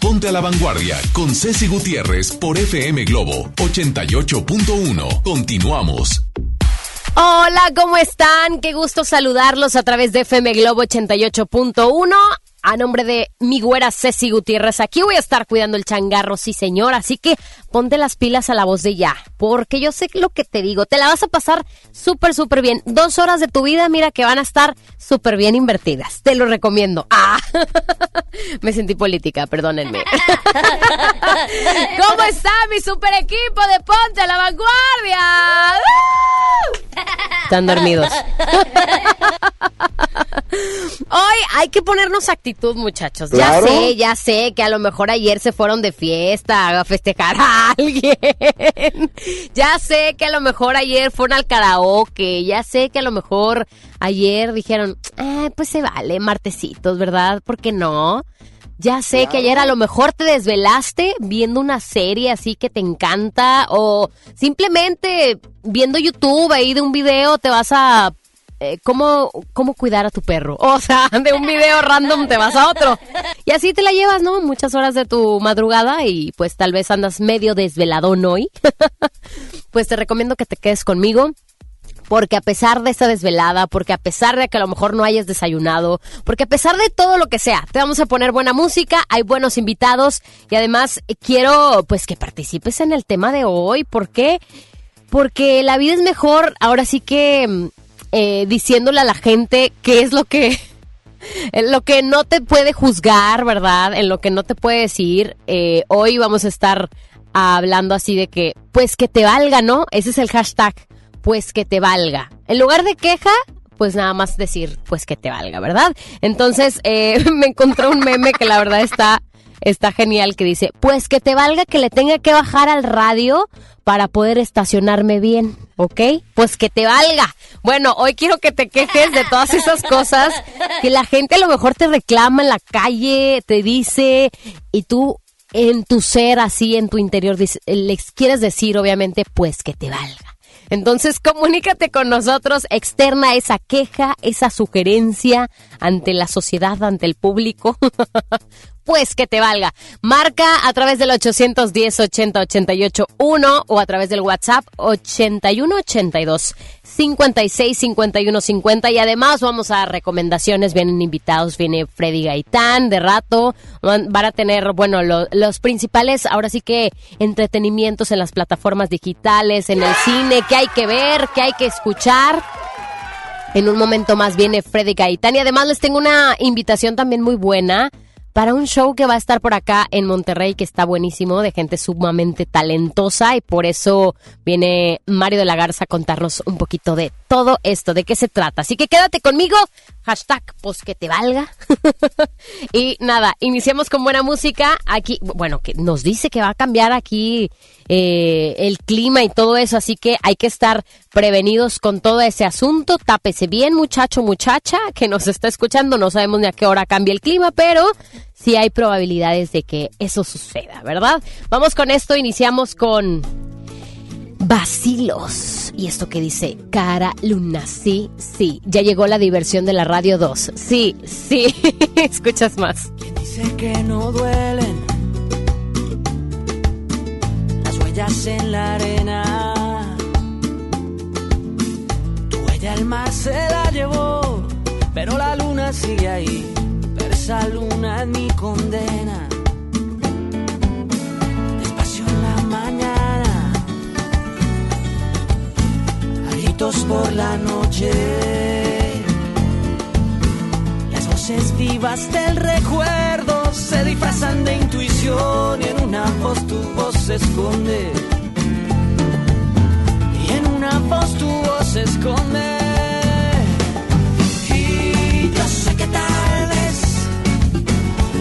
Ponte a la Vanguardia con Ceci Gutiérrez por FM Globo 88.1. Continuamos. Hola, ¿cómo están? Qué gusto saludarlos a través de FM Globo 88.1 a nombre de mi güera Ceci Gutiérrez. Aquí voy a estar cuidando el changarro, sí señor. Así que ponte las pilas a la voz de ya, porque yo sé lo que te digo. Te la vas a pasar súper, súper bien. Dos horas de tu vida, mira que van a estar súper bien invertidas. Te lo recomiendo. Ah, me sentí política, perdónenme. ¿Cómo está mi super equipo de Ponte a la Vanguardia? Están dormidos. Hoy hay que ponernos actitud, muchachos. Ya sé, ya sé que a lo mejor ayer se fueron de fiesta a festejar a alguien. ya sé que a lo mejor ayer fueron al karaoke. Ya sé que a lo mejor ayer dijeron, eh, pues se vale, martesitos, ¿verdad? ¿Por qué no? Ya sé que ayer a lo mejor te desvelaste viendo una serie así que te encanta o simplemente viendo YouTube ahí de un video te vas a eh, cómo, cómo cuidar a tu perro. O sea, de un video random te vas a otro. Y así te la llevas, ¿no? Muchas horas de tu madrugada y pues tal vez andas medio desveladón hoy. pues te recomiendo que te quedes conmigo porque a pesar de esta desvelada, porque a pesar de que a lo mejor no hayas desayunado, porque a pesar de todo lo que sea, te vamos a poner buena música, hay buenos invitados y además quiero pues que participes en el tema de hoy, ¿por qué? Porque la vida es mejor, ahora sí que mm, eh, diciéndole a la gente qué es lo que lo que no te puede juzgar, ¿verdad? En lo que no te puede decir. Eh, hoy vamos a estar hablando así de que, pues que te valga, ¿no? Ese es el hashtag pues que te valga. En lugar de queja, pues nada más decir, pues que te valga, ¿verdad? Entonces, eh, me encontré un meme que la verdad está, está genial, que dice, pues que te valga que le tenga que bajar al radio para poder estacionarme bien, ¿ok? Pues que te valga. Bueno, hoy quiero que te quejes de todas esas cosas que la gente a lo mejor te reclama en la calle, te dice, y tú en tu ser, así en tu interior, les quieres decir, obviamente, pues que te valga. Entonces, comunícate con nosotros, externa esa queja, esa sugerencia ante la sociedad, ante el público. pues que te valga. Marca a través del 810 80 88 1 o a través del WhatsApp 81 82 56 51 50 y además vamos a recomendaciones, vienen invitados, viene Freddy Gaitán de rato, van, a tener, bueno, los principales, ahora sí que entretenimientos en las plataformas digitales, en el cine, que hay que ver, que hay que escuchar. En un momento más viene Freddy Gaitán. Y además les tengo una invitación también muy buena para un show que va a estar por acá en Monterrey, que está buenísimo, de gente sumamente talentosa y por eso viene Mario de la Garza a contarnos un poquito de todo esto, de qué se trata. Así que quédate conmigo, hashtag pues que te valga. y nada, iniciamos con buena música. Aquí, bueno, que nos dice que va a cambiar aquí eh, el clima y todo eso, así que hay que estar prevenidos con todo ese asunto. Tápese bien, muchacho, muchacha, que nos está escuchando. No sabemos ni a qué hora cambia el clima, pero sí hay probabilidades de que eso suceda, ¿verdad? Vamos con esto, iniciamos con Vacilos. Y esto que dice, cara luna, sí, sí. Ya llegó la diversión de la radio 2. Sí, sí. Escuchas más. ¿Quién dice que no duelen las huellas en la arena? Tu huella al mar se la llevó, pero la luna sigue ahí. Esa luna es mi condena. Despacio en la mañana por la noche. Las voces vivas del recuerdo se disfrazan de intuición y en una voz tu voz se esconde. Y en una voz tu voz se esconde.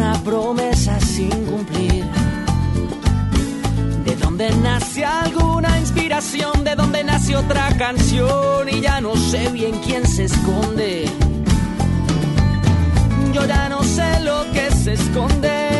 una promesa sin cumplir. ¿De dónde nace alguna inspiración? ¿De dónde nace otra canción? Y ya no sé bien quién se esconde. Yo ya no sé lo que se esconde.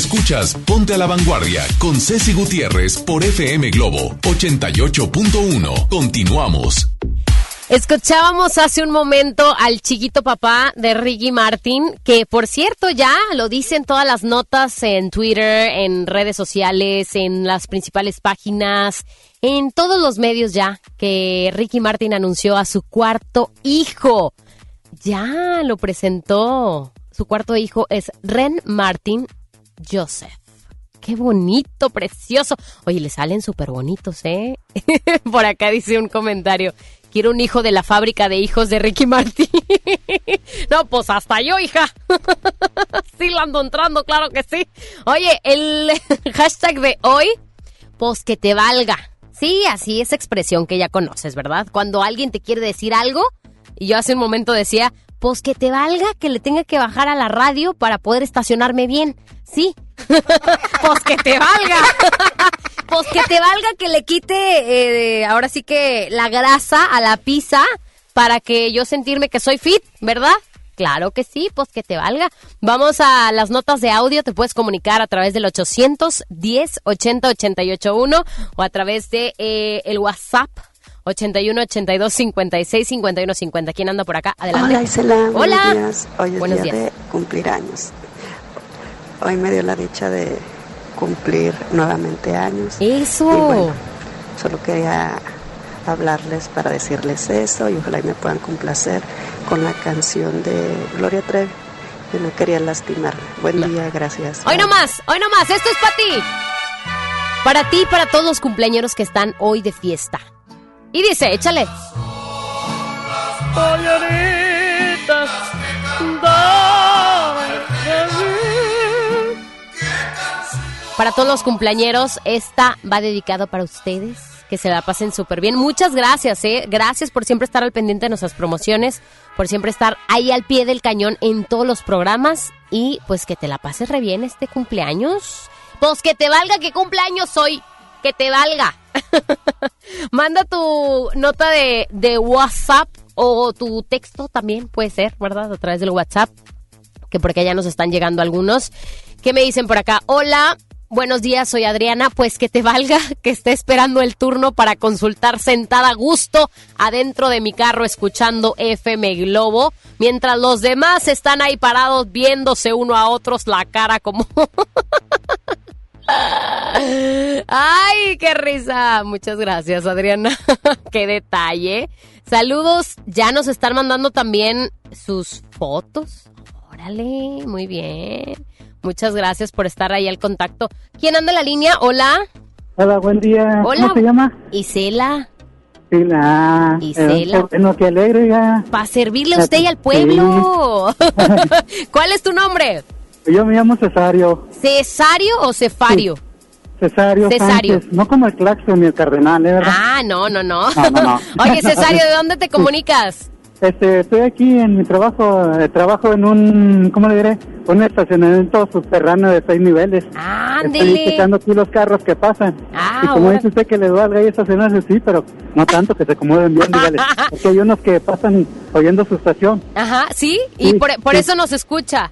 Escuchas Ponte a la Vanguardia con Ceci Gutiérrez por FM Globo 88.1. Continuamos. Escuchábamos hace un momento al chiquito papá de Ricky Martin, que por cierto ya lo dicen todas las notas en Twitter, en redes sociales, en las principales páginas, en todos los medios ya, que Ricky Martin anunció a su cuarto hijo. Ya lo presentó. Su cuarto hijo es Ren Martin Joseph. Qué bonito, precioso. Oye, le salen súper bonitos, ¿eh? Por acá dice un comentario. Quiero un hijo de la fábrica de hijos de Ricky Martin. no, pues hasta yo, hija. sí, lo ando entrando, claro que sí. Oye, el hashtag de hoy, pues que te valga. Sí, así es expresión que ya conoces, ¿verdad? Cuando alguien te quiere decir algo, y yo hace un momento decía, pues que te valga que le tenga que bajar a la radio para poder estacionarme bien. Sí. pues que te valga. pues que te valga que le quite, eh, ahora sí que la grasa a la pizza para que yo sentirme que soy fit, ¿verdad? Claro que sí, pues que te valga. Vamos a las notas de audio, te puedes comunicar a través del 810 80 881 o a través de eh, el WhatsApp 81 82 56 51 50. ¿Quién anda por acá? Adelante. Hola Isela, Hola. buenos días. Hoy es Buenos día días. de cumplir años. Hoy me dio la dicha de cumplir nuevamente años. Eso. Y bueno, solo quería hablarles para decirles eso y ojalá y me puedan complacer con la canción de Gloria Trevi. Yo no quería lastimarme. Buen día, gracias. Hoy Bye. no más, hoy no más, esto es para ti. Para ti y para todos los cumpleañeros que están hoy de fiesta. Y dice, échale. Para todos los cumpleañeros, esta va dedicado para ustedes. Que se la pasen súper bien. Muchas gracias, ¿eh? Gracias por siempre estar al pendiente de nuestras promociones, por siempre estar ahí al pie del cañón en todos los programas. Y pues que te la pases re bien este cumpleaños. Pues que te valga que cumpleaños soy. Que te valga. Manda tu nota de, de WhatsApp o tu texto también, puede ser, ¿verdad? A través del WhatsApp. Que porque ya nos están llegando algunos. que me dicen por acá? Hola, Buenos días, soy Adriana. Pues que te valga que esté esperando el turno para consultar sentada a gusto adentro de mi carro escuchando FM Globo, mientras los demás están ahí parados viéndose uno a otros la cara como... Ay, qué risa. Muchas gracias, Adriana. qué detalle. Saludos. Ya nos están mandando también sus fotos. Órale, muy bien. Muchas gracias por estar ahí al contacto. ¿Quién anda en la línea? Hola. Hola, buen día. Hola. ¿Cómo se llama? Isela. Isela. Isela. Eh, bueno, qué alegre ya. Para servirle a usted y al pueblo. ¿Cuál es tu nombre? Yo me llamo Cesario. ¿Cesario o Cefario? Cesario. Cesario. Sánchez. No como el claxon ni el cardenal, ¿eh? ¿verdad? Ah, no, no, no. No, no, no. Oye, Cesario, ¿de dónde te comunicas? Este, estoy aquí en mi trabajo, eh, trabajo en un, ¿cómo le diré? Un estacionamiento subterráneo de seis niveles. Estoy Ándele. checando aquí los carros que pasan. Ah, y como dice usted que le valga ahí estacionarse, sí, pero no tanto que se acomoden bien, dígale. Porque hay unos que pasan oyendo su estación. Ajá, ¿sí? Y Sí, por, por sí. eso nos escucha.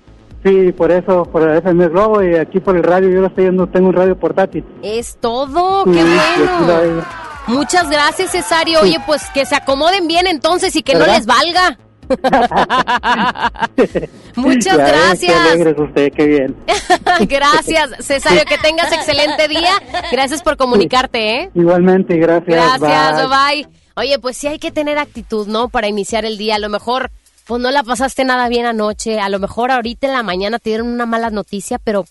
Sí, por eso, por el FM Globo y aquí por el radio, yo lo estoy viendo, tengo un radio portátil. Es todo, qué bueno. Muchas gracias, Cesario. Oye, pues que se acomoden bien entonces y que no les valga. Muchas Ya ves, gracias. Qué alegre es usted, qué bien. Gracias, Cesario. Que tengas excelente día. Gracias por comunicarte, ¿eh? Igualmente, gracias. Gracias, bye. bye. Oye, pues sí hay que tener actitud, ¿no? Para iniciar el día. A lo mejor, pues no la pasaste nada bien anoche. A lo mejor ahorita en la mañana te dieron una mala noticia, pero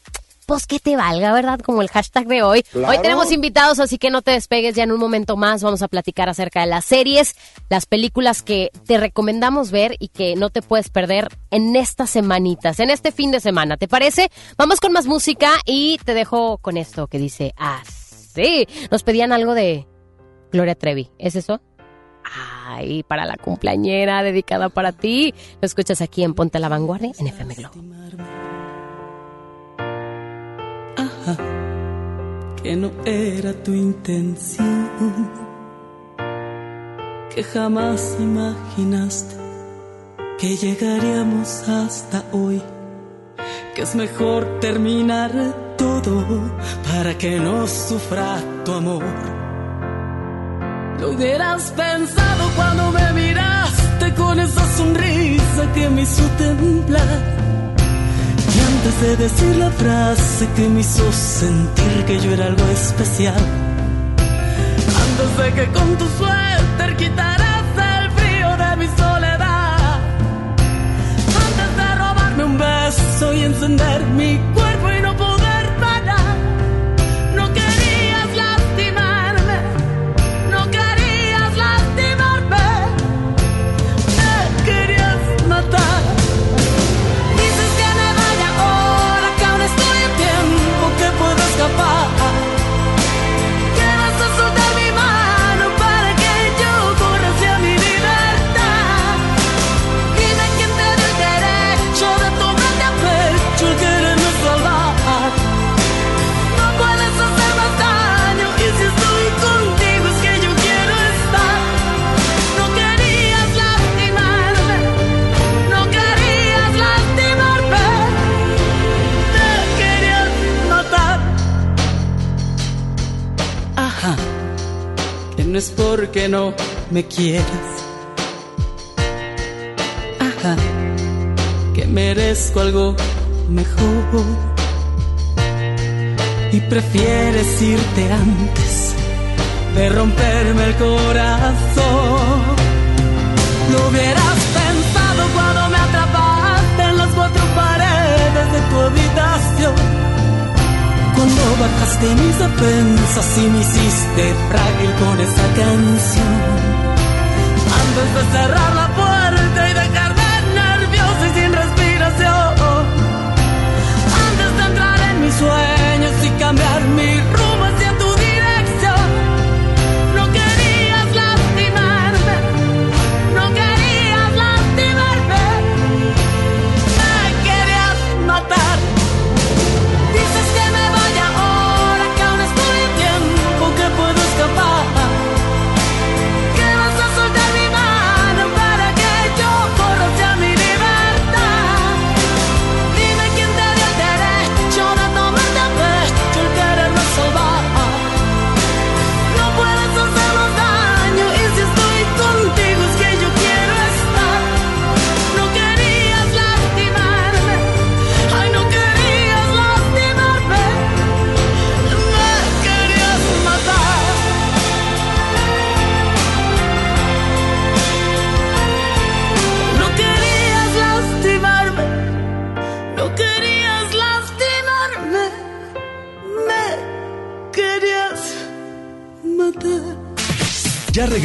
pues que te valga, ¿verdad? Como el hashtag de hoy. Hoy tenemos invitados, así que no te despegues ya en un momento más. Vamos a platicar acerca de las series, las películas que te recomendamos ver y que no te puedes perder en estas semanitas, en este fin de semana. ¿Te parece? Vamos con más música y te dejo con esto que dice así. Nos pedían algo de Gloria Trevi. ¿Es eso? Ay, para la cumpleañera dedicada para ti. Lo escuchas aquí en Ponte a la Vanguardia en FM Globo. que no era tu intención, que jamás imaginaste que llegaríamos hasta hoy, que es mejor terminar todo para que no sufra tu amor. Lo hubieras pensado cuando me miraste con esa sonrisa que me hizo temblar. Y antes de decir la frase que me hizo sentir que yo era algo especial, antes de que con tu suéter quitaras el frío de mi soledad, antes de robarme un beso y encender mi cuerpo no es porque no me quieras. Ajá, que merezco algo mejor. Y prefieres irte antes de romperme el corazón. Lo hubieras pensado cuando me atrapaste en las cuatro paredes de tu habitación. Cuando bajaste mis defensas y me hiciste frágil con esa canción. Antes de cerrar la puerta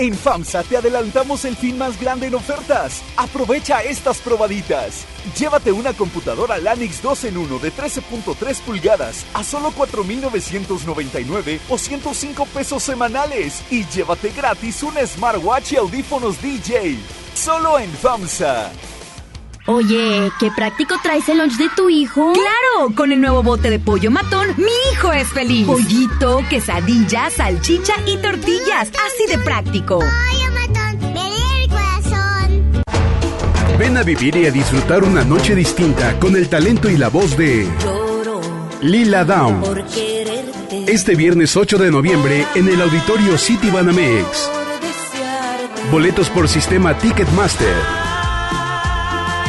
En FAMSA te adelantamos el fin más grande en ofertas. Aprovecha estas probaditas. Llévate una computadora Lanix 2 en 1 de 13.3 pulgadas a solo 4.999 o 105 pesos semanales. Y llévate gratis un smartwatch y audífonos DJ. Solo en FAMSA. Oye, qué práctico traes el lunch de tu hijo. Claro, con el nuevo bote de pollo matón, mi hijo es feliz. Pollito, quesadilla, salchicha y tortillas, así de práctico. Pollo matón, el corazón. Ven a vivir y a disfrutar una noche distinta con el talento y la voz de Lila Down. Este viernes 8 de noviembre en el auditorio City Banamex. Boletos por sistema Ticketmaster.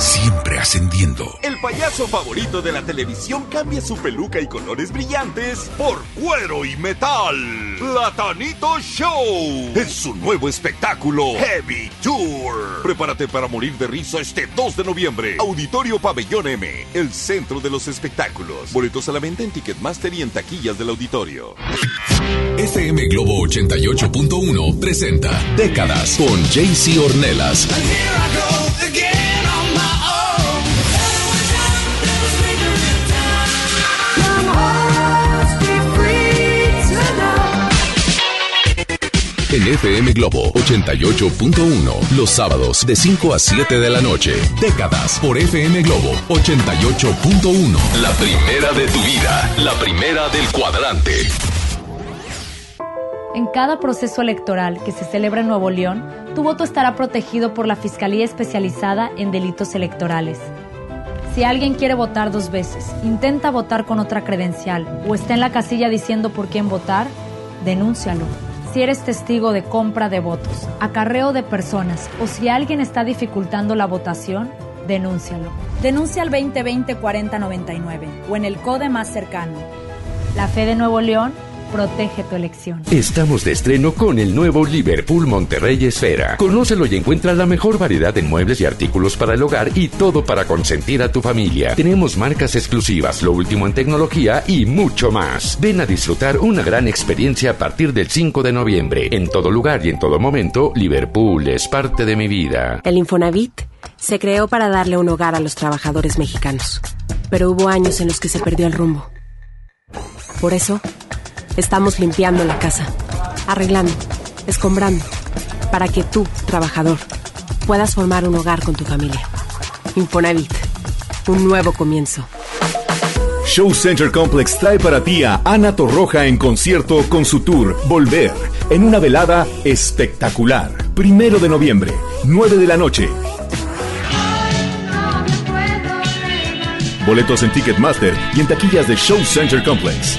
siempre ascendiendo. El payaso favorito de la televisión cambia su peluca y colores brillantes por cuero y metal. Platanito Show es su nuevo espectáculo Heavy Tour. Prepárate para morir de risa este 2 de noviembre. Auditorio Pabellón M, el centro de los espectáculos. Boletos a la venta en Ticketmaster y en taquillas del auditorio. FM Globo 88.1 presenta Décadas con JC Ornelas. En FM Globo 88.1. Los sábados de 5 a 7 de la noche. Décadas por FM Globo 88.1. La primera de tu vida. La primera del cuadrante. En cada proceso electoral que se celebra en Nuevo León, tu voto estará protegido por la Fiscalía Especializada en Delitos Electorales. Si alguien quiere votar dos veces, intenta votar con otra credencial o está en la casilla diciendo por quién votar, denúncialo si eres testigo de compra de votos, acarreo de personas o si alguien está dificultando la votación, denúncialo. Denuncia al 2020-4099 o en el CODE más cercano. La fe de Nuevo León Protege tu elección. Estamos de estreno con el nuevo Liverpool Monterrey Esfera. Conócelo y encuentra la mejor variedad de muebles y artículos para el hogar y todo para consentir a tu familia. Tenemos marcas exclusivas, lo último en tecnología y mucho más. Ven a disfrutar una gran experiencia a partir del 5 de noviembre. En todo lugar y en todo momento, Liverpool es parte de mi vida. El Infonavit se creó para darle un hogar a los trabajadores mexicanos. Pero hubo años en los que se perdió el rumbo. Por eso, Estamos limpiando la casa, arreglando, escombrando, para que tú, trabajador, puedas formar un hogar con tu familia. Infonavit, un nuevo comienzo. Show Center Complex trae para ti a Ana Torroja en concierto con su tour Volver, en una velada espectacular. Primero de noviembre, 9 de la noche. Boletos en Ticketmaster y en taquillas de Show Center Complex.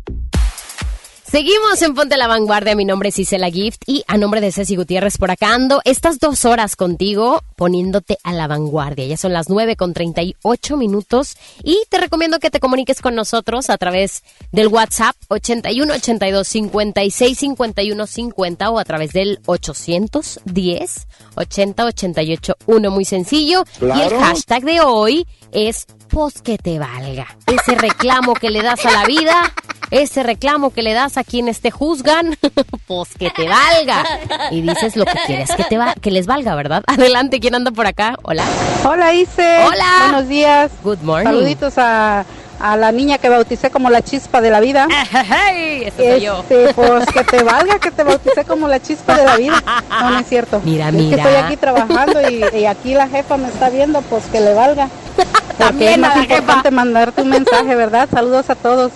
Seguimos en Ponte la Vanguardia. Mi nombre es Isela Gift y a nombre de Ceci Gutiérrez por acá ando estas dos horas contigo poniéndote a la vanguardia. Ya son las 9 con 38 minutos y te recomiendo que te comuniques con nosotros a través del WhatsApp 81 82 56 51 50 o a través del 810 80 88 1. Muy sencillo. Y el hashtag de hoy es pues que te valga. Ese reclamo que le das a la vida, ese reclamo que le das a quienes te juzgan, pues que te valga. Y dices lo que quieres que te va, que les valga, ¿verdad? Adelante, ¿quién anda por acá? Hola. Hola, Ise. Hola. Buenos días. Good morning. Saluditos a, a la niña que bauticé como la chispa de la vida. Hey, eso soy yo. Este, pues que te valga que te bauticé como la chispa de la vida. No, no es cierto. Mira, es mira. que estoy aquí trabajando y, y aquí la jefa me está viendo, pues que le valga. Porque También es más importante mandarte un mensaje, ¿verdad? Saludos a todos.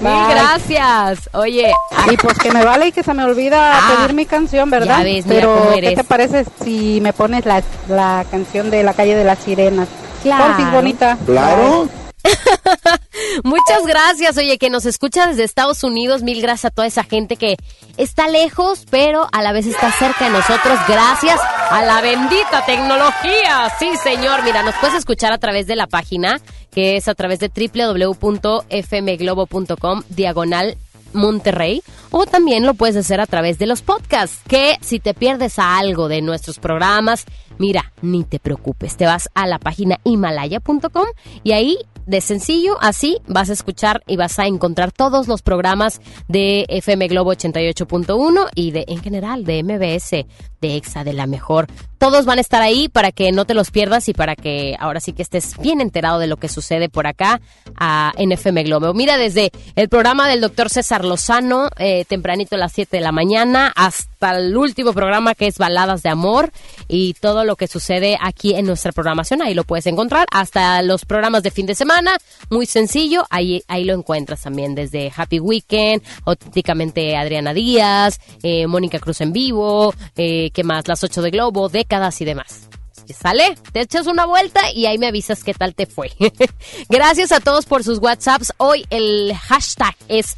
Mil Bye. gracias. Oye, Y pues que me vale y que se me olvida Ah, pedir mi canción, ¿verdad? ya ves, mira Pero cómo ¿qué te parece si me pones la, la canción de la calle de las sirenas? Claro. Porfis, bonita. Claro. Muchas gracias, oye, que nos escucha desde Estados Unidos. Mil gracias a toda esa gente que está lejos, pero a la vez está cerca de nosotros. Gracias a la bendita tecnología. Sí, señor. Mira, nos puedes escuchar a través de la página, que es a través de www.fmglobo.com, diagonal Monterrey o también lo puedes hacer a través de los podcasts que si te pierdes a algo de nuestros programas mira ni te preocupes te vas a la página himalaya.com y ahí de sencillo así vas a escuchar y vas a encontrar todos los programas de FM Globo 88.1 y de en general de MBS de EXA de la mejor. Todos van a estar ahí para que no te los pierdas y para que ahora sí que estés bien enterado de lo que sucede por acá a, en FM Globo. Mira, desde el programa del doctor César Lozano, eh, tempranito a las 7 de la mañana, hasta el último programa que es Baladas de Amor y todo lo que sucede aquí en nuestra programación, ahí lo puedes encontrar, hasta los programas de fin de semana, muy sencillo, ahí, ahí lo encuentras también, desde Happy Weekend, auténticamente Adriana Díaz, eh, Mónica Cruz en vivo, eh, ¿qué más? Las 8 de Globo, décadas y demás. ¿Sale? Te echas una vuelta y ahí me avisas qué tal te fue. Gracias a todos por sus WhatsApps. Hoy el hashtag es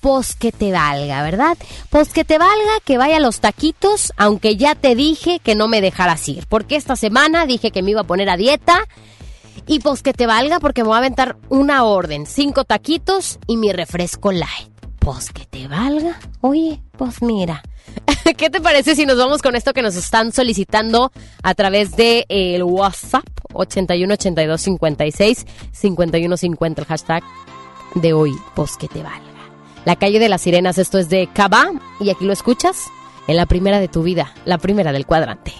pos que te valga, ¿verdad? Pos que te valga que vaya a los taquitos, aunque ya te dije que no me dejaras ir, porque esta semana dije que me iba a poner a dieta. Y pues que te valga porque me voy a aventar una orden, cinco taquitos y mi refresco light. Pues que te valga. Oye, pues mira. ¿Qué te parece si nos vamos con esto que nos están solicitando a través de eh, el WhatsApp 81 82 56 51 50 el hashtag de hoy, pues que te valga. La calle de las sirenas, esto es de Cabá y aquí lo escuchas en la primera de tu vida, la primera del cuadrante.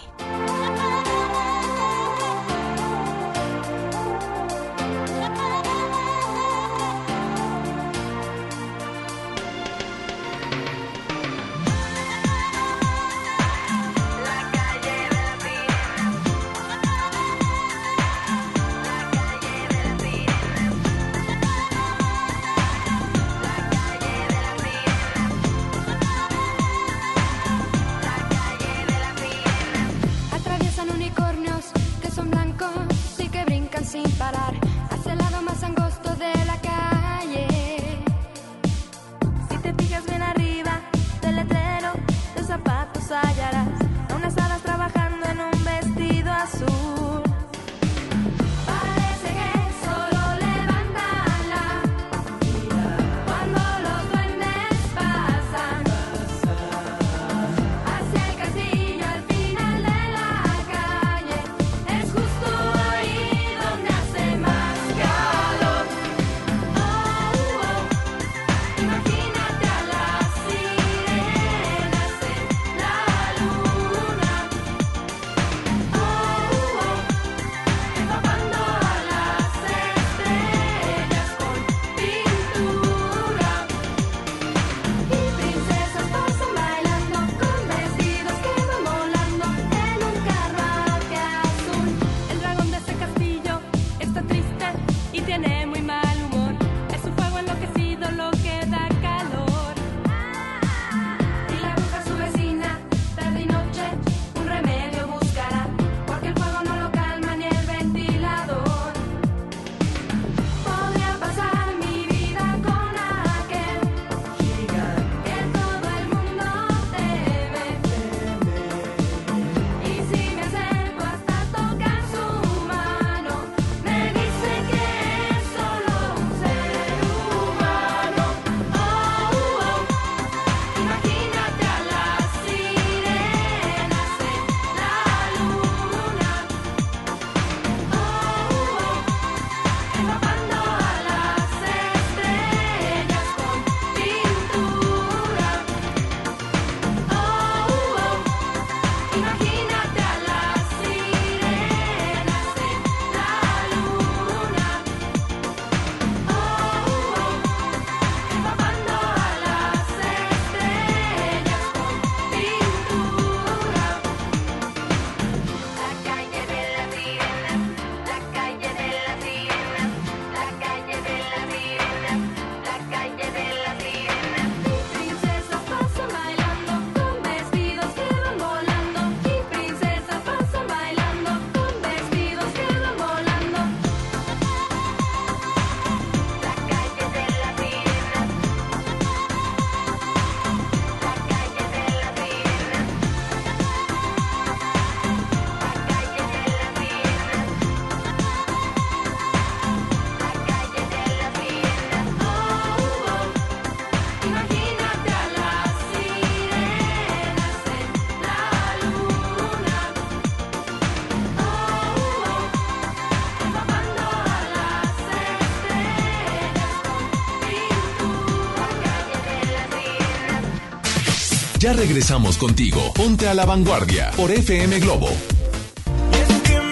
Regresamos contigo. Ponte a la vanguardia por FM Globo.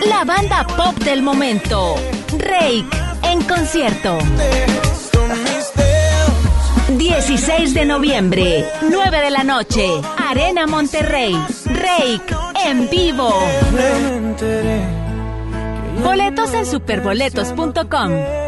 La banda pop del momento. Rake en concierto. 16 de noviembre, 9 de la noche, Arena Monterrey. Rake en vivo. Boletos en superboletos.com.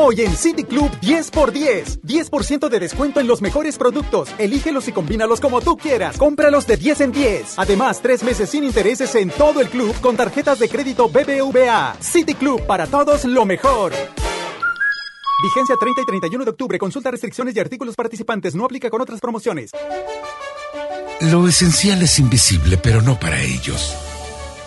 Hoy en City Club 10 x 10. 10% de descuento en los mejores productos. Elígelos y combínalos como tú quieras. Cómpralos de 10 en 10. Además, tres meses sin intereses en todo el club con tarjetas de crédito BBVA. City Club para todos lo mejor. Vigencia 30 y 31 de octubre. Consulta restricciones y artículos participantes. No aplica con otras promociones. Lo esencial es invisible, pero no para ellos.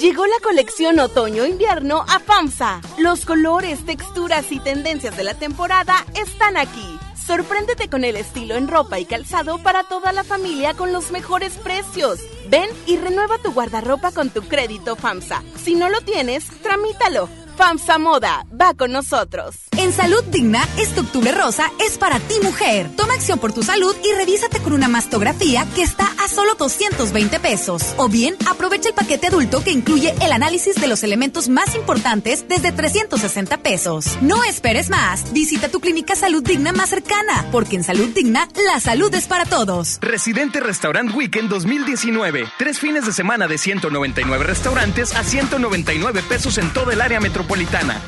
Llegó la colección otoño-invierno a FAMSA. Los colores, texturas y tendencias de la temporada están aquí. Sorpréndete con el estilo en ropa y calzado para toda la familia con los mejores precios. Ven y renueva tu guardarropa con tu crédito FAMSA. Si no lo tienes, tramítalo. FAMSA Moda va con nosotros. En Salud Digna, este octubre rosa es para ti mujer. Toma acción por tu salud y revísate con una mastografía que está a solo 220 pesos. O bien, aprovecha el paquete adulto que incluye el análisis de los elementos más importantes desde 360 pesos. No esperes más. Visita tu clínica Salud Digna más cercana, porque en Salud Digna, la salud es para todos. Residente Restaurant Weekend 2019. Tres fines de semana de 199 restaurantes a 199 pesos en todo el área metropolitana.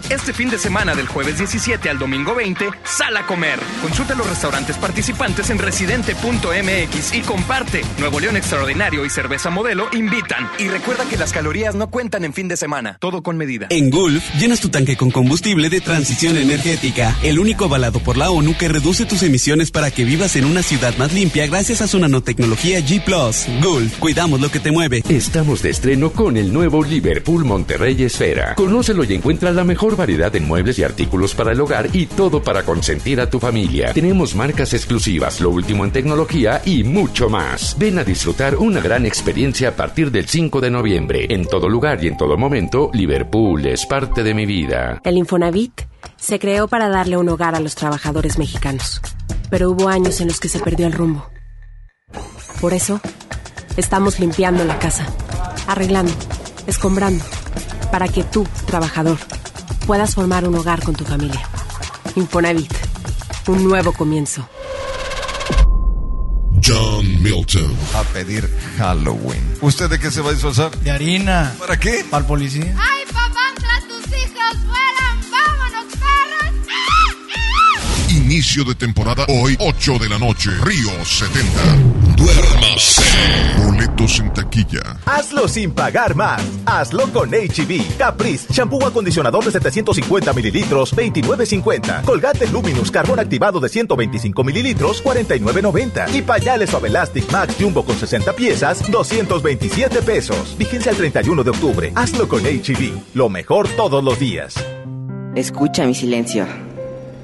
Este fin de semana del jueves 17 al domingo 20, sal a comer. Consulta los restaurantes participantes en residente.mx y comparte. Nuevo León Extraordinario y Cerveza Modelo invitan. Y recuerda que las calorías no cuentan en fin de semana. Todo con medida. En Gulf, llenas tu tanque con combustible de transición energética, el único avalado por la ONU que reduce tus emisiones para que vivas en una ciudad más limpia gracias a su nanotecnología G ⁇ Gulf, cuidamos lo que te mueve. Estamos de estreno con el nuevo Liverpool Monterrey Esfera. Conócelo y encuentra la mejor variedad en muebles y artículos para el hogar y todo para consentir a tu familia. Tenemos marcas exclusivas, lo último en tecnología y mucho más. Ven a disfrutar una gran experiencia a partir del 5 de noviembre. En todo lugar y en todo momento, Liverpool es parte de mi vida. El Infonavit se creó para darle un hogar a los trabajadores mexicanos, pero hubo años en los que se perdió el rumbo. Por eso, estamos limpiando la casa, arreglando, escombrando, para que tú, trabajador, puedas formar un hogar con tu familia. Infonavit, un nuevo comienzo. John Milton. A pedir Halloween. ¿Usted de qué se va a disfrazar? De harina. ¿Para qué? Para el policía. ¡Ay, Inicio de temporada hoy, 8 de la noche. Río 70. Duérmase. Boletos en taquilla. Hazlo sin pagar más. Hazlo con HB. Caprice, shampoo acondicionador de 750 mililitros, 29.50. Colgate Luminous, carbón activado de 125 mililitros, 49.90. Y pañales Suave Elastic Max Jumbo con 60 piezas, 227 pesos. Vigencia el 31 de octubre. Hazlo con HB. Lo mejor todos los días. Escucha mi silencio.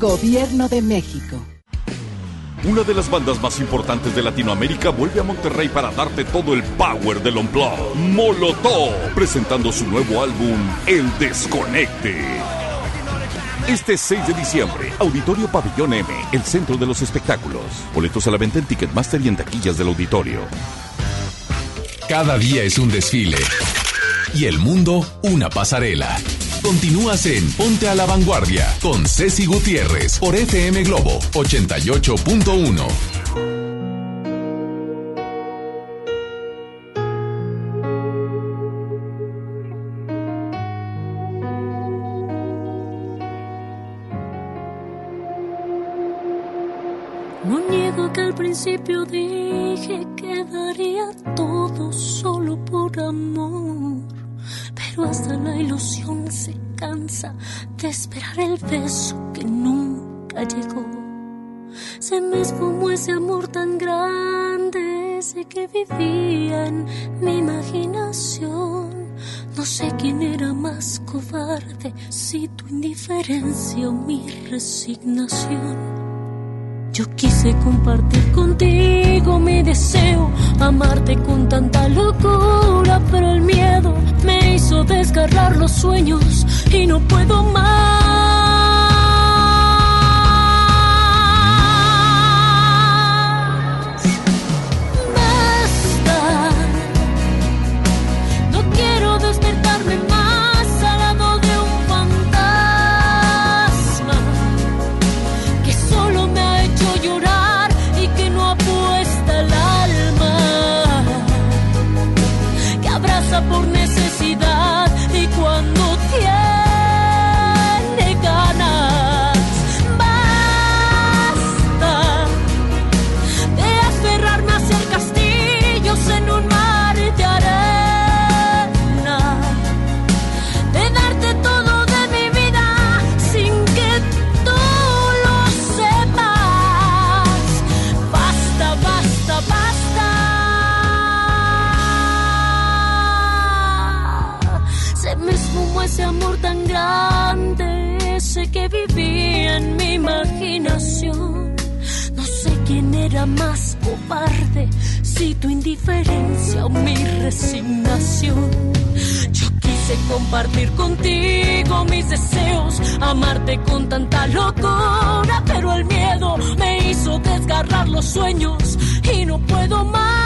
Gobierno de México. Una de las bandas más importantes de Latinoamérica vuelve a Monterrey para darte todo el power del Unplugged. Molotov, presentando su nuevo álbum, El Desconecte. Este 6 de diciembre, Auditorio Pabellón M, el centro de los espectáculos. Boletos a la venta en Ticketmaster y en taquillas del auditorio. Cada día es un desfile. Y el mundo, una pasarela. Continúas en Ponte a la Vanguardia con Ceci Gutiérrez por FM Globo 88.1. No niego que al principio dije que daría todo solo por amor, pero hasta la ilusión se cansa de esperar el beso que nunca llegó. Se me esfumó ese amor tan grande, ese que vivía en mi imaginación. No sé quién era más cobarde, si tu indiferencia o mi resignación. Yo quise compartir contigo mi deseo, amarte con tanta locura, pero el miedo me hizo desgarrar los sueños y no puedo más. No sé quién era más cobarde, si tu indiferencia o mi resignación. Yo quise compartir contigo mis deseos, amarte con tanta locura, pero el miedo me hizo desgarrar los sueños y no puedo más.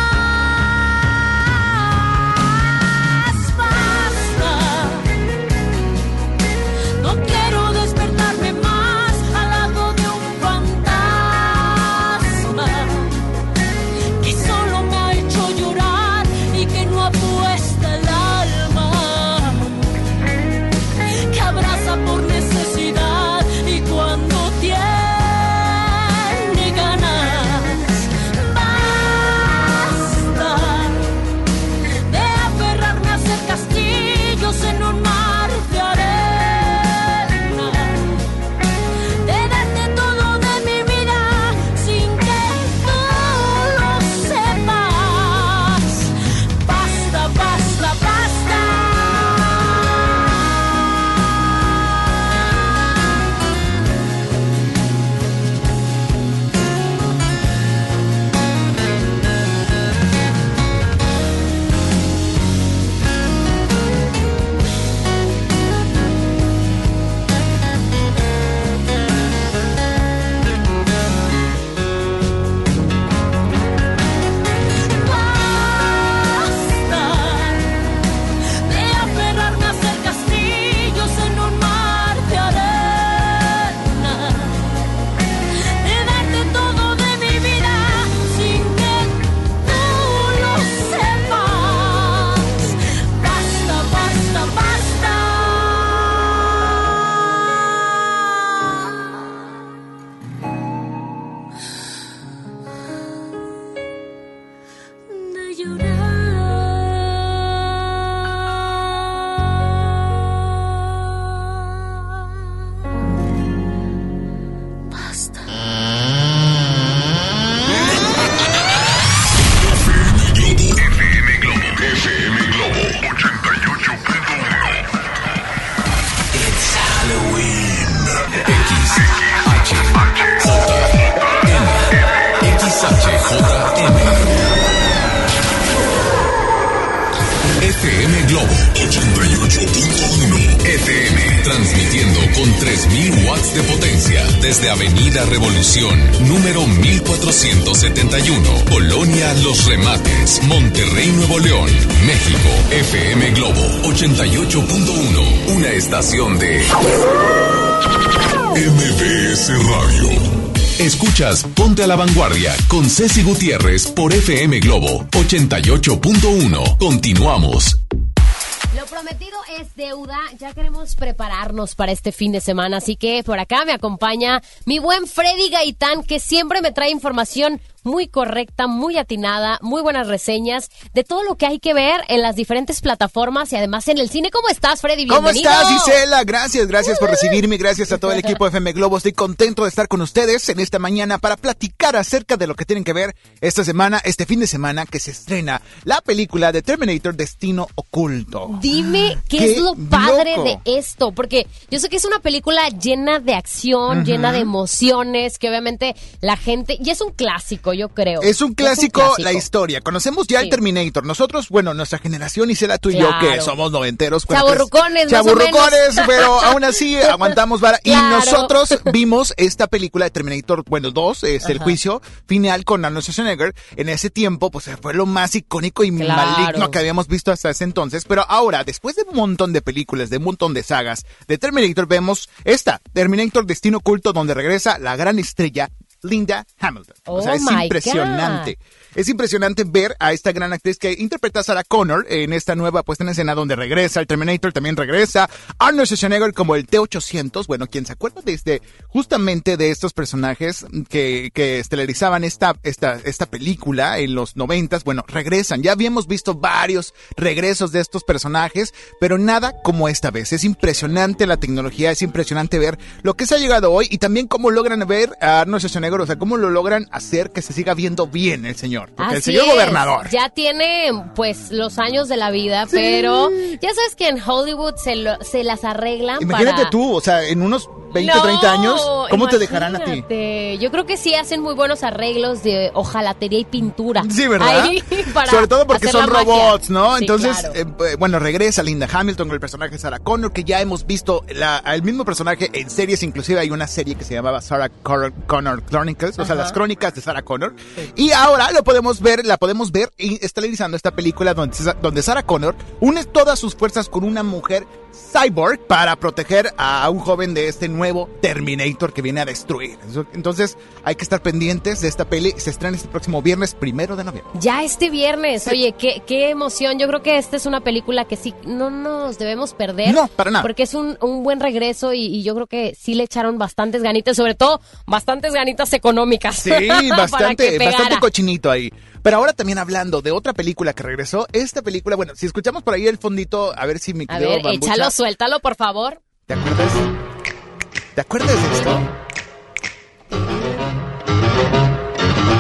De potencia desde Avenida Revolución, número 1471, Colonia Los Remates, Monterrey, Nuevo León, México. FM Globo 88.1, una estación de MBS Radio. Escuchas Ponte a la Vanguardia con Ceci Gutiérrez por FM Globo 88.1. Continuamos. Prometido es deuda. Ya queremos prepararnos para este fin de semana. Así que por acá me acompaña mi buen Freddy Gaitán, que siempre me trae información muy correcta, muy atinada, muy buenas reseñas de todo lo que hay que ver en las diferentes plataformas y además en el cine. ¿Cómo estás, Freddy? Bienvenido. ¿Cómo estás, Gisela? Gracias, gracias por recibirme, gracias a todo el equipo de FM Globo. Estoy contento de estar con ustedes en esta mañana para platicar acerca de lo que tienen que ver esta semana, este fin de semana que se estrena la película de Terminator Destino Oculto. Dime qué, es lo padre de esto, porque yo sé que es una película llena de acción, llena de emociones, que obviamente la gente, y es un clásico, yo creo. Es un clásico, la historia. Conocemos ya el Terminator. Nosotros, bueno, nuestra generación, y será tú y yo, que somos noventeros. Chaburrucones, Chaburrucones, pero aún así aguantamos vara. Y nosotros vimos esta película de Terminator, bueno, 2, es el juicio final con Arnold Schwarzenegger. En ese tiempo, pues fue lo más icónico y maligno que habíamos visto hasta ese entonces. Pero ahora, después de un montón de películas, de un montón de sagas de Terminator, vemos esta, Terminator Destino Oculto, donde regresa la gran estrella Linda Hamilton. o sea, Oh es impresionante. Es impresionante ver a esta gran actriz que interpreta a Sarah Connor en esta nueva puesta en escena donde regresa, el Terminator también regresa, Arnold Schwarzenegger como el T-800, bueno, quien se acuerda desde justamente de estos personajes que, que estelarizaban esta, esta, esta película en los noventas, bueno, regresan. Ya habíamos visto varios regresos de estos personajes, pero nada como esta vez. Es impresionante la tecnología, es impresionante ver lo que se ha llegado hoy y también cómo logran ver a Arnold Schwarzenegger, o sea, cómo lo logran hacer que se siga viendo bien el señor. Porque el señor es. gobernador. Ya tiene, pues, los años de la vida, pero ya sabes que en Hollywood se, lo- se las arreglan Imagínate para... tú, o sea, en unos 20, No, 30 años, ¿cómo te dejarán a ti? Yo creo que sí hacen muy buenos arreglos de hojalatería y pintura. Sí, ¿verdad? Ahí, para Sobre todo porque son robots, ¿no? Sí, Entonces, claro. eh, bueno, regresa Linda Hamilton, el personaje de Sarah Connor, que ya hemos visto la, el mismo personaje en series, inclusive hay una serie que se llamaba Sarah Connor, Chronicles, o sea, las crónicas de Sarah Connor. Y ahora lo podemos ver, la podemos ver y estelarizando esta película donde, donde Sarah Connor une todas sus fuerzas con una mujer cyborg para proteger a un joven de este nuevo Terminator que viene a destruir. Entonces, hay que estar pendientes de esta peli. Se estrena este próximo viernes, primero de noviembre. Ya este viernes, oye, qué, qué emoción. Yo creo que esta es una película que sí no nos debemos perder. No, para nada. Porque es un, un buen regreso y, y yo creo que sí le echaron bastantes ganitas, sobre todo bastantes ganitas económicas. Sí, bastante, bastante cochinito ahí. Pero ahora también hablando de otra película que regresó, esta película, bueno, si escuchamos por ahí el fondito, a ver si mi A querido ver, Bambucha, échalo, suéltalo, por favor. ¿Te acuerdas? ¿Te acuerdas de esto?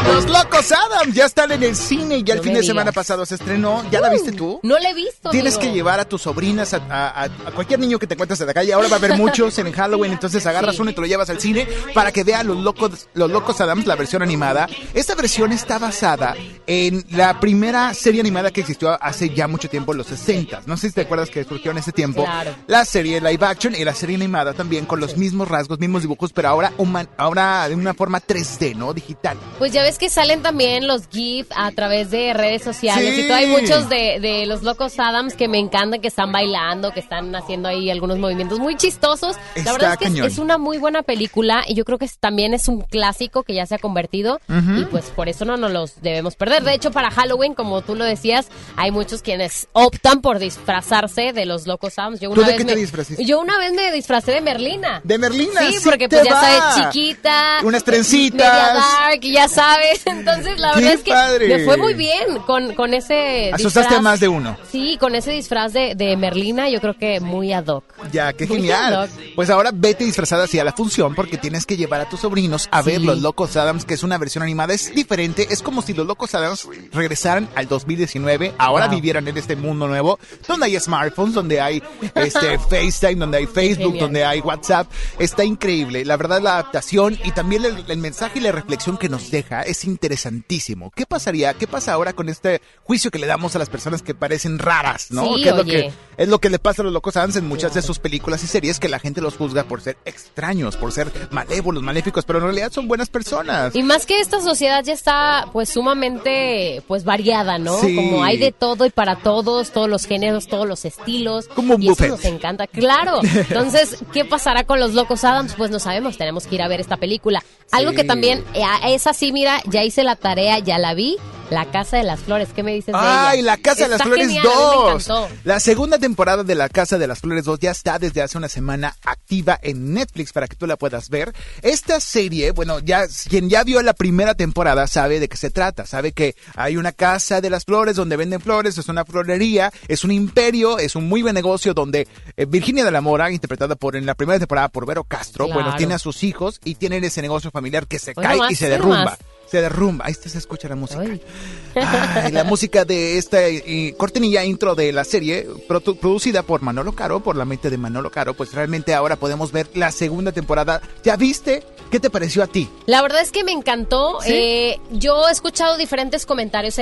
Los Locos Adams ya están en el cine y ya el No fin de semana pasado se estrenó. ¿Ya la viste tú? No la he visto. Tienes amigo. que llevar a tus sobrinas, a, a- a- a cualquier niño que te encuentres en la calle. Ahora va a haber muchos en Halloween, entonces agarras uno y te lo llevas al cine para que vea los locos, los locos Adams, la versión animada. Esta versión está basada en la primera serie animada que existió hace ya mucho tiempo, en los 60. No sé si te acuerdas que surgió en ese tiempo. Claro. La serie live action y la serie animada también con los mismos rasgos, mismos dibujos, pero ahora, human- ahora de una forma 3D, ¿no? Digital. Pues ya ves que salen también los GIF a través de redes sociales Sí. y todo. Hay muchos de, de los locos Adams que me encantan, que están bailando, que están haciendo ahí algunos movimientos muy chistosos. Está La verdad es que es, cañón. es una muy buena película y yo creo que es- también es un clásico que ya se ha convertido y pues por eso no nos los debemos perder. De hecho, para Halloween, como tú lo decías, hay muchos quienes optan por disfrazarse de los locos Adams. Yo ¿Tú una de vez qué te me- disfrazaste? Yo una vez me disfracé de Merlina. De Merlina, Sí, sí porque te pues ya sabes, chiquita. Unas trencitas. Media dark, ya sabes. Entonces, la ¡Qué verdad es que padre! me fue muy bien con, con ese Asustaste a disfraz. más de uno. Sí, con ese disfraz de, de Merlina, yo creo que muy ad hoc. Ya, qué Muy genial. Pues ahora vete disfrazada hacia la función porque tienes que llevar a tus sobrinos a Sí. ver Los Locos Adams, que es una versión animada. Es diferente, es como si Los Locos Adams regresaran al 2019, ahora Wow. vivieran en este mundo nuevo, donde hay smartphones, donde hay este FaceTime, donde hay Facebook, Genial. donde hay WhatsApp. Está increíble. La verdad, la adaptación y también el, el mensaje y la reflexión que nos deja es interesantísimo. ¿Qué pasaría? ¿Qué pasa ahora con este juicio que le damos a las personas que parecen raras, no? Sí, que es lo que es lo que le pasa a los locos Adams en muchas de sus películas y series que la gente los juzga por ser extraños, por ser malévolos, maléficos, pero en realidad son buenas personas. Y más que esta sociedad ya está pues sumamente pues variada, ¿no? Sí. Como hay de todo y para todos, todos los géneros, todos los estilos. Como un y eso buffet. nos encanta, claro. Entonces, ¿qué pasará con los locos Adams? Pues no sabemos, tenemos que ir a ver esta película. Algo que también eh, es así, mira, ya hice la tarea, ya la vi, La Casa de las Flores. ¿Qué me dices de ella? ¡Ay, La Casa de las Flores genial, a mí me 2! encantó. La segunda temporada de La Casa de las Flores 2 ya está desde hace una semana activa en Netflix para que tú la puedas ver. Esta serie, bueno, ya quien ya vio la primera temporada sabe de qué se trata. Sabe que hay una Casa de las Flores donde venden flores, es una florería, es un imperio, es un muy buen negocio donde eh, Virginia de la Mora, interpretada por en la primera temporada por Vero Castro, Claro. bueno, tiene a sus hijos y tienen ese negocio familiar que se cae nomás, y se derrumba. nomás. Se derrumba. Ahí se escucha la música. Ay, la música de esta eh, cortinilla intro de la serie, produ- producida por Manolo Caro, por la mente de Manolo Caro, pues realmente ahora podemos ver la segunda temporada. ¿Ya viste? ¿Qué te pareció a ti? La verdad es que me encantó. ¿Sí? Eh, yo he escuchado diferentes comentarios,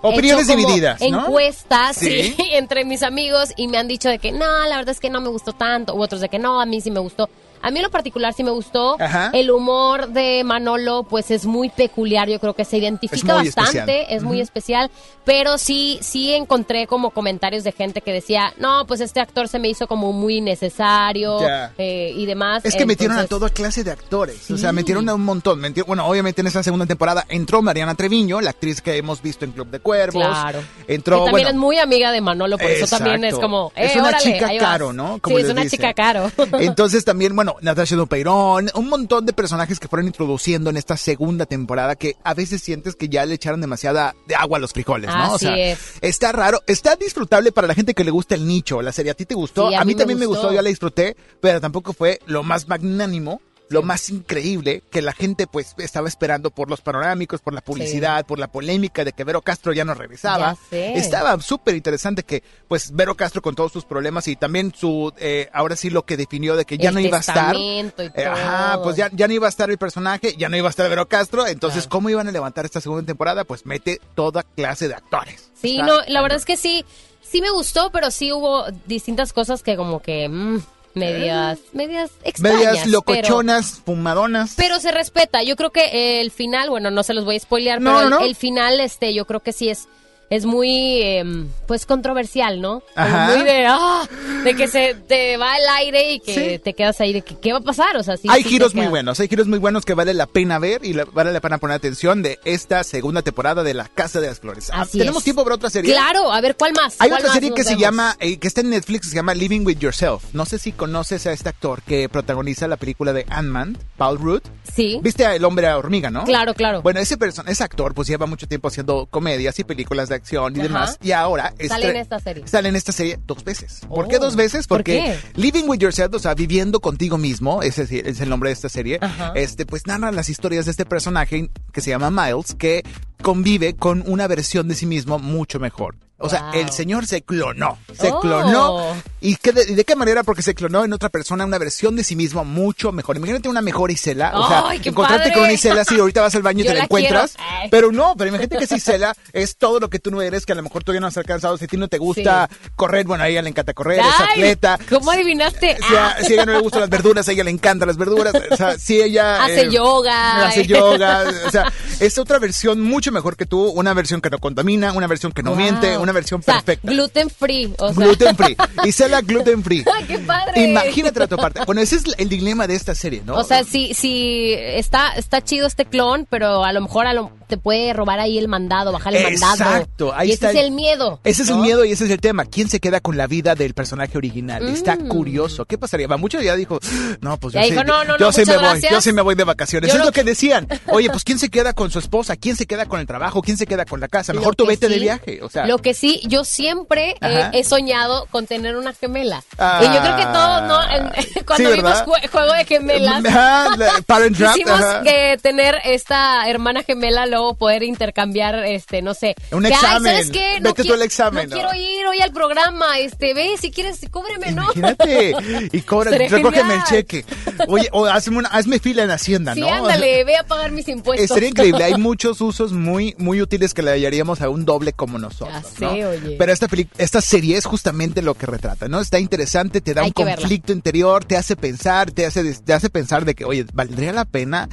Opiniones hecho como divididas, ¿no? Encuestas, Sí. sí, entre mis amigos y me han dicho de que no, la verdad es que no me gustó tanto, u otros de que no, a mí sí me gustó. A mí en lo particular sí me gustó. Ajá. El humor de Manolo, pues es muy peculiar. Yo creo que se identifica bastante, especial. es muy especial. Pero sí, sí encontré como comentarios de gente que decía, no, pues este actor se me hizo como muy necesario eh, y demás. Es que metieron a toda clase de actores. O sea, Sí. metieron a un montón. Bueno, obviamente en esa segunda temporada entró Mariana Treviño, la actriz que hemos visto en Club de Cuervos. Claro. Entró, que también bueno, es muy amiga de Manolo, por eso también es como, eh, Es una órale, chica caro, ¿no? Sí, Como es les una chica caro. Entonces también, bueno, Natasha Dupeirón, un montón de personajes que fueron introduciendo en esta segunda temporada que a veces sientes que ya le echaron demasiada de agua a los frijoles, ¿no? o sea, es. está raro, está disfrutable para la gente que le gusta el nicho, la serie. ¿A ti te gustó? Sí, a, a mí, me también me gustó. gustó. yo la disfruté, pero tampoco fue lo más magnánimo. Lo más increíble que la gente pues estaba esperando por los panorámicos, por la publicidad, por la polémica de que Vero Castro ya no regresaba. Ya sé. Estaba súper interesante que pues Vero Castro con todos sus problemas y también su, eh, ahora sí lo que definió de que ya El no iba a estar. Eh, Ajá, pues ya, ya no iba a estar el personaje, ya no iba a estar Vero Castro, entonces ¿cómo iban a levantar esta segunda temporada? Pues mete toda clase de actores. Sí, Está no, la verdad es que sí, sí me gustó, pero sí hubo distintas cosas que como que mm, medias, medias extrañas. Medias pero- locochonas, fumadonas. Pero se respeta. Yo creo que el final, bueno, no se los voy a spoilear, No, pero el, no. el final, este, yo creo que sí es, es muy, em, pues, controversial, ¿no? Ajá. muy de, ah, de que se te va el aire y que Sí. te quedas ahí de que, ¿qué va a pasar? O sea, sí. hay sí giros muy buenos, hay giros muy buenos que vale la pena ver y la- vale la pena poner atención de esta segunda temporada de La Casa de las Flores. Ah, Así ¿Tenemos es. tiempo para otra serie? Claro, a ver, ¿cuál más? Hay ¿Cuál otra más serie que se vemos? llama, eh, que está en Netflix, se llama Living with Yourself. No sé si conoces a este actor que protagoniza la película de Ant-Man, Paul Rudd. Sí. ¿Viste a El Hombre Hormiga, no? Claro, claro. Bueno, ese, ese actor pues lleva mucho tiempo haciendo comedias y películas de acción y Ajá. demás. Y ahora... Sale en esta serie. Sale en esta serie dos veces. ¿Por Oh. qué dos veces? ¿Por Porque? Living with Yourself, o sea, viviendo contigo mismo, ese es, es el nombre de esta serie, Ajá. este, pues narra las historias de este personaje que se llama Miles, que convive con una versión de sí mismo mucho mejor. O sea, el señor se clonó. Se Oh. clonó. ¿Y qué de, qué manera? Porque se clonó en otra persona una versión de sí mismo mucho mejor. Imagínate una mejor Isela. O sea, ¡Ay, qué encontrarte padre! con una Isela si ahorita vas al baño y Yo te la la encuentras. Pero no, pero imagínate que si Isela es todo lo que tú no eres, que a lo mejor todavía no has alcanzado. Si a ti no te gusta correr, bueno, a ella le encanta correr, es atleta. ¿Cómo adivinaste? Si a, Ah. si a ella no le gustan las verduras, a ella le encantan las verduras. O sea, si ella... Hace eh, yoga. Hace yoga. O sea, es otra versión mucho mejor que tú. Una versión que no contamina, una versión que no Wow. miente, una versión O sea, perfecta. gluten free. O sea. Gluten free. Isela gluten free. ¡Ay, qué padre! Imagínate la parte. Bueno, ese es el dilema de esta serie, ¿no? O sea, sí, sí, está, está chido este clon, pero a lo mejor a lo, te puede robar ahí el mandado, bajar el mandado. Exacto, ahí y está ese es el- miedo. Ese es el miedo y ese es el tema. ¿Quién se queda con la vida del personaje original? Está Mm. curioso. ¿Qué pasaría? Va, mucho ya dijo, no, pues yo Ya sí, dijo, no, no, yo sí me voy, yo sí me voy de vacaciones. Yo Eso es lo que decían. Oye, pues ¿quién se queda con su esposa? ¿Quién se queda con el trabajo? ¿Quién se queda con la casa? Mejor tú vete de viaje. O sea, Lo que sí, yo siempre eh, he soñado con tener una gemela. Ah. y yo creo que todos, ¿no? Cuando Sí, vimos Juego de Gemelas, quisimos ajá. que tener esta hermana gemela, lo luego poder intercambiar, este, no sé. Un que, "Ay, examen. ¿sabes qué? Vete tú qui- al examen, No ¿no? quiero ir hoy al programa, este, ve, si quieres, cúbreme, ¿no? Imagínate. Y cobra, Sería recógeme el cheque. Oye, o hazme, una, hazme fila en Hacienda, Sí, ¿no? ándale, ve a pagar mis impuestos. Estaría increíble, hay muchos usos muy, muy útiles que le hallaríamos a un doble como nosotros. Ya ¿no? oye. Pero esta, esta serie es justamente lo que retrata, ¿no? Está interesante, te da Hay un verla. conflicto interior, te hace pensar, te hace, te hace pensar de que, oye, ¿valdría la pena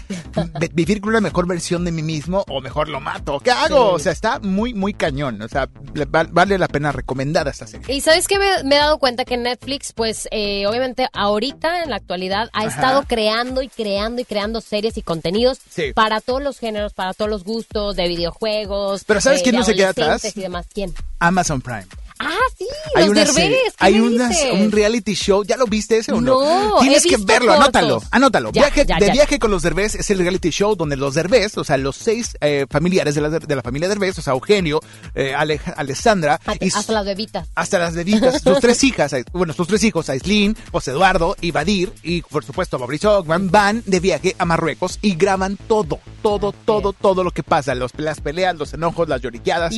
vi- vivir con una mejor versión de mí mismo o mejor lo mato? ¿Qué hago? Sí. O sea, está muy, muy cañón. O sea, le- val- vale la pena recomendada esta serie. Y sabes que me, me he dado cuenta que Netflix, pues eh, obviamente ahorita en la actualidad ha Ajá. estado creando y creando y creando series y contenidos Sí. para todos los géneros, para todos los gustos, de videojuegos. Pero ¿sabes eh, quién no se queda atrás? adolescentes Y demás. ¿Quién? Amazon Prime. Ah, sí, Hay los Derbez, serie- ¿qué hay unas- un reality show, ¿ya lo viste ese o no? No, Tienes he que verlo, cortos. anótalo, anótalo. Ya, viaje, ya, de ya. viaje con los Derbez es el reality show donde los Derbez, o sea, los seis eh, familiares de la, de la familia Derbez, o sea, Eugenio, eh, Ale- Alessandra y Hasta las bebitas. hasta las bebitas, sus tres hijas, eh, bueno, sus tres hijos, Aislinn, José Eduardo y Badir, y por supuesto Mauricio Ogman, van de viaje a Marruecos y graban todo, todo, todo, todo lo que pasa, los, las peleas, los enojos, las lloriqueadas.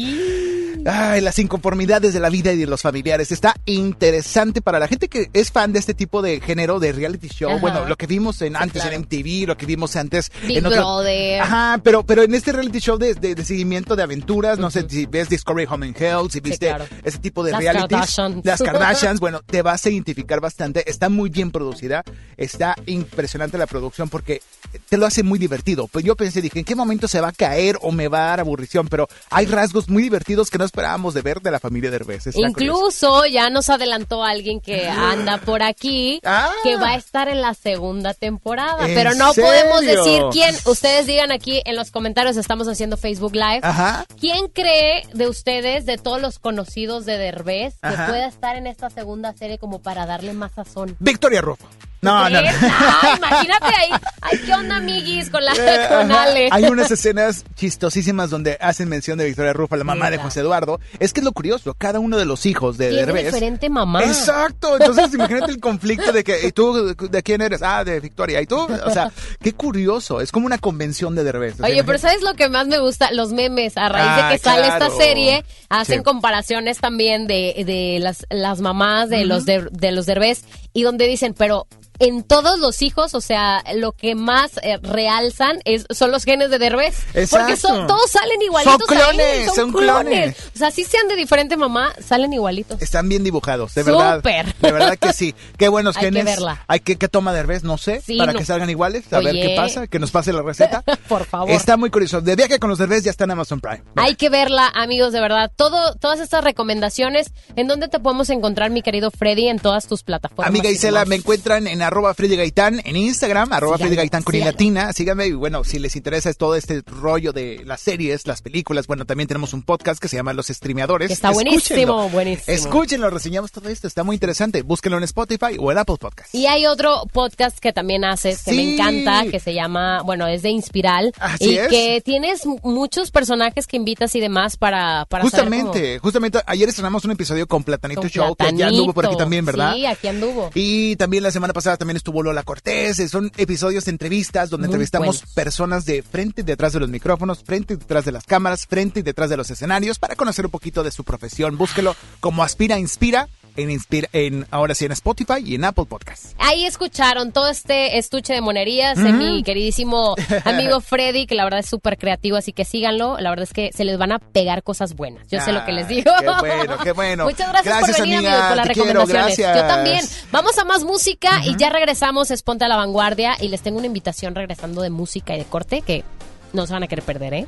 Ay, las inconformidades de la vida y de los familiares. Está interesante para la gente que es fan de este tipo de género de reality show. Ajá. Bueno, lo que vimos en, antes claro. en MTV, lo que vimos antes Big en otro- Brother. Ajá, pero, pero en este reality show de, de- de seguimiento de aventuras, no sé si ves Discovery Home and Health, si viste claro. ese tipo de Las realities. Kardashians. Las Kardashians, bueno, te vas a identificar bastante. Está muy bien producida, está impresionante la producción porque te lo hace muy divertido. Pues yo pensé, dije, ¿en qué momento se va a caer o me va a dar aburrición? Pero hay rasgos muy divertidos que no esperábamos de ver de la familia Derbez. Está curioso. Incluso ya nos adelantó alguien que anda por aquí Ah. que va a estar en la segunda temporada. ¿En Pero no serio? podemos decir quién. Ustedes digan aquí en los comentarios, estamos haciendo Facebook Live. Ajá. ¿Quién cree de ustedes, de todos los conocidos de Derbez, que Ajá. pueda estar en esta segunda serie como para darle más sazón? Victoria Rufo. No, no, no. Ay, imagínate ahí. Ay, ¿qué onda, amiguis? Con, la, Eh, con ajá. Ale. Hay unas escenas chistosísimas donde hacen mención de Victoria Rufa, la mamá de. José Eduardo. Es que es lo curioso, cada uno de los hijos de Derbez. diferente mamá. Exacto, entonces imagínate el conflicto de que, ¿y tú de quién eres? Ah, de Victoria. ¿Y tú? O sea, qué curioso, es como una convención de Derbez. Oye, pero ¿sabes lo que más me gusta? Los memes. A raíz Ah, de que sale esta serie, hacen Sí. comparaciones también de, de las, las mamás de los de, de los derbés y donde dicen, pero en todos los hijos, o sea, lo que más eh, realzan es, son los genes de Derbez. Porque son, Exacto. todos salen igualitos. Son clones, son, son clones. clones. O sea, si sean de diferente mamá, salen igualitos. Están bien dibujados, de verdad. Súper. De verdad que sí. Qué buenos Hay que genes. verla. Hay que, ¿qué toma Derbez? No sé. Sí, para no. que salgan iguales. A ver qué pasa. Que nos pase la receta. Por favor. Está muy curioso. De viaje con los Derbez ya está en Amazon Prime. Hay que verla, amigos, de verdad. Todo, todas estas recomendaciones, ¿en dónde te podemos encontrar, mi querido Freddy, en todas tus plataformas? Amiga Isela, me encuentran en arroba Freddy Gaitán en Instagram, arroba Freddy Gaitán con latina. Síganme y bueno, si les interesa todo este rollo de las series, las películas, bueno, también tenemos un podcast que se llama Los Streameadores. Que está buenísimo, Escúchenlo. buenísimo. Escúchenlo, reseñamos todo esto, está muy interesante. Búsquenlo en Spotify o en Apple Podcast. Y hay otro podcast que también haces, que me encanta, que se llama, bueno, es de Inspiral. Así y es. que tienes muchos personajes que invitas y demás para, para saber cómo- Justamente, justamente ayer estrenamos un episodio con Platanito con Show, que ya Platanito. anduvo por aquí también, ¿verdad? Sí, aquí anduvo. Y también la semana pasada también estuvo Lola Cortés. eh, Son episodios entrevistas donde Muy entrevistamos buenos. personas de frente y detrás de los micrófonos, frente y detrás de las cámaras, frente y detrás de los escenarios para conocer un poquito de su profesión. Búsquelo como Aspira Inspira en, Inspira, en ahora sí en Spotify y en Apple Podcast. Ahí escucharon todo este estuche de monerías de mi queridísimo amigo Freddy, que la verdad es súper creativo, así que síganlo. La verdad es que se les van a pegar cosas buenas. Yo sé lo que les digo. Qué bueno, qué bueno. Muchas gracias, Gracias, por venir, amiga, amigo, por las quiero, recomendaciones. Yo también. Vamos a más música y ya regresamos. Es Ponte a la Vanguardia y les tengo una invitación regresando de música y de corte que no se van a querer perder, ¿eh?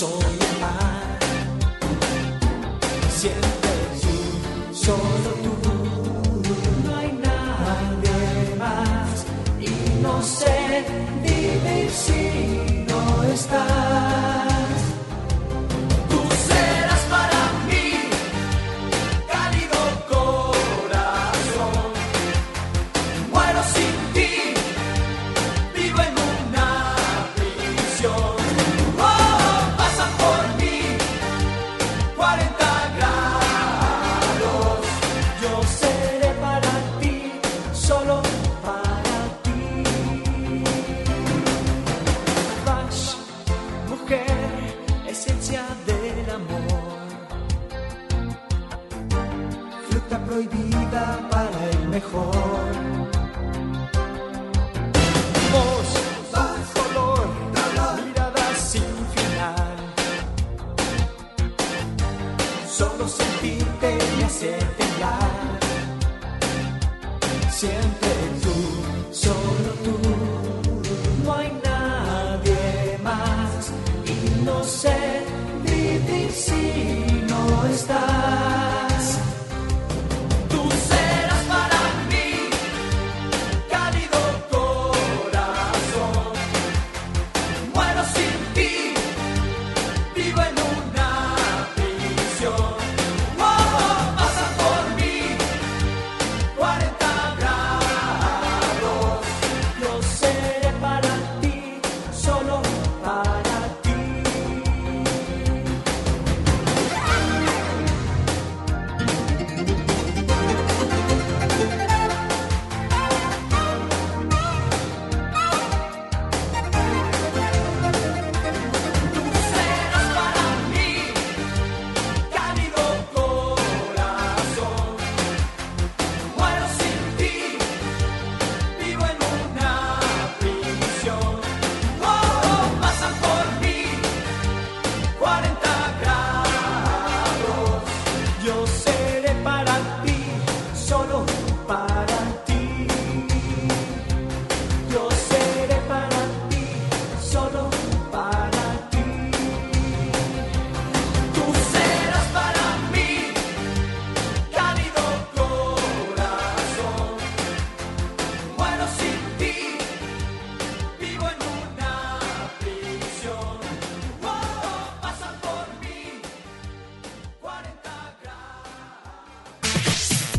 Soy el. Siempre tú, solo tú. No hay nadie más y no sé vivir si no estás.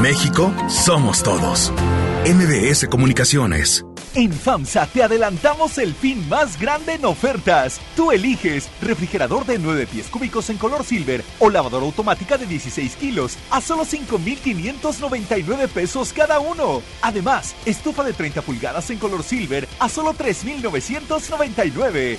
México somos todos. MBS Comunicaciones. En FAMSA te adelantamos el fin más grande en ofertas. Tú eliges refrigerador de 9 pies cúbicos en color silver o lavadora automática de 16 kilos a solo 5,599 pesos cada uno. Además, estufa de 30 pulgadas en color silver a solo 3,999.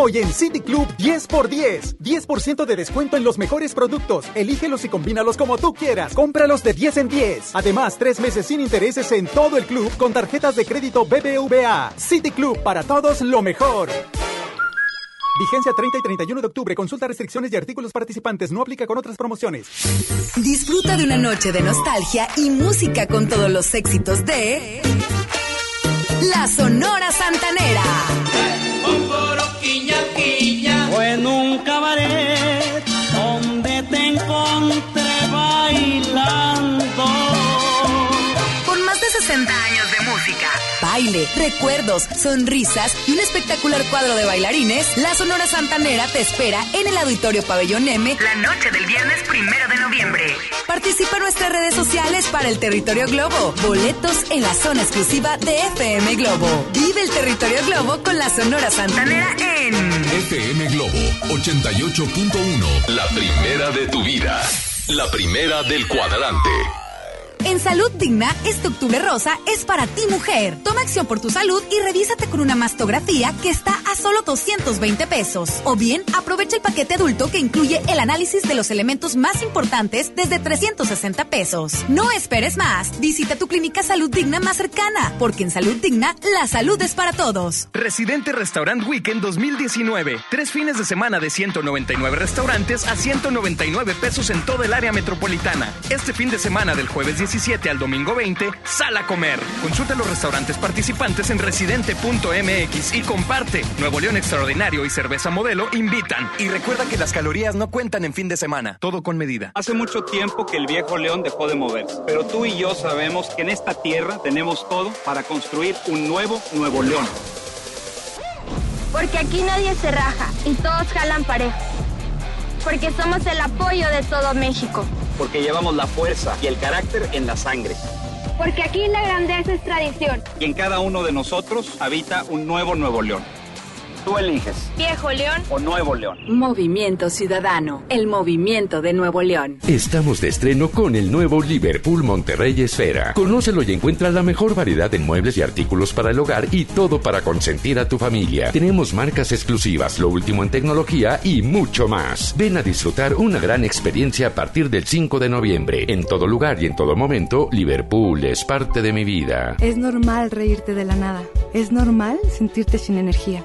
Hoy en City Club 10 por 10. 10% de descuento en los mejores productos. Elígelos y combínalos como tú quieras. Cómpralos de 10 en 10. Además, tres meses sin intereses en todo el club con tarjetas de crédito BBVA. City Club para todos lo mejor. Vigencia 30 y 31 de octubre. Consulta restricciones y artículos participantes. No aplica con otras promociones. Disfruta de una noche de nostalgia y música con todos los éxitos de La Sonora Santanera. En un cabaret baile, recuerdos, sonrisas y un espectacular cuadro de bailarines, la Sonora Santanera te espera en el Auditorio Pabellón M la noche del viernes primero de noviembre. Participa en nuestras redes sociales para el Territorio Globo. Boletos en la zona exclusiva de FM Globo. Vive el Territorio Globo con la Sonora Santanera en FM Globo 88.1. La primera de tu vida. La primera del cuadrante. En Salud Digna, este octubre rosa es para ti mujer. Toma acción por tu salud y revísate con una mastografía que está a solo 220 pesos. O bien, aprovecha el paquete adulto que incluye el análisis de los elementos más importantes desde 360 pesos. No esperes más. Visita tu clínica Salud Digna más cercana, porque en Salud Digna, la salud es para todos. Residente Restaurant Weekend 2019. Tres fines de semana de 199 restaurantes a 199 pesos en toda el área metropolitana. Este fin de semana del jueves 17 al domingo 20, sal a comer. Consulta los restaurantes participantes en residente.mx y comparte. Nuevo León Extraordinario y Cerveza Modelo invitan. Y recuerda que las calorías no cuentan en fin de semana. Todo con medida. Hace mucho tiempo que el viejo León dejó de moverse, pero tú y yo sabemos que en esta tierra tenemos todo para construir un nuevo Nuevo León. Porque aquí nadie se raja y todos jalan parejo. Porque somos el apoyo de todo México. Porque llevamos la fuerza y el carácter en la sangre. Porque aquí la grandeza es tradición. Y en cada uno de nosotros habita un nuevo Nuevo León. Tú eliges. Viejo León o Nuevo León. Movimiento Ciudadano, el movimiento de Nuevo León. Estamos de estreno con el nuevo Liverpool Monterrey Esfera. Conócelo y encuentra la mejor variedad de muebles y artículos para el hogar y todo para consentir a tu familia. Tenemos marcas exclusivas, lo último en tecnología y mucho más. Ven a disfrutar una gran experiencia a partir del 5 de noviembre. En todo lugar y en todo momento, Liverpool es parte de mi vida. Es normal reírte de la nada. Es normal sentirte sin energía.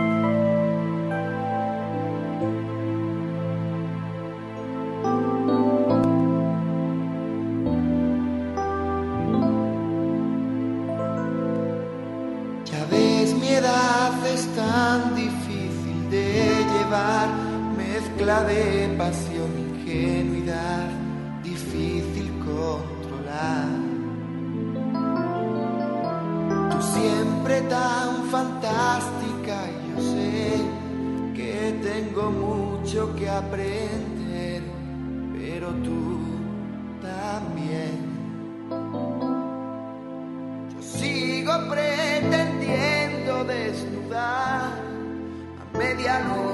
de pasión, ingenuidad, difícil controlar. Tú siempre tan fantástica, y yo sé que tengo mucho que aprender, pero tú también. Yo sigo pretendiendo desnudar a media luz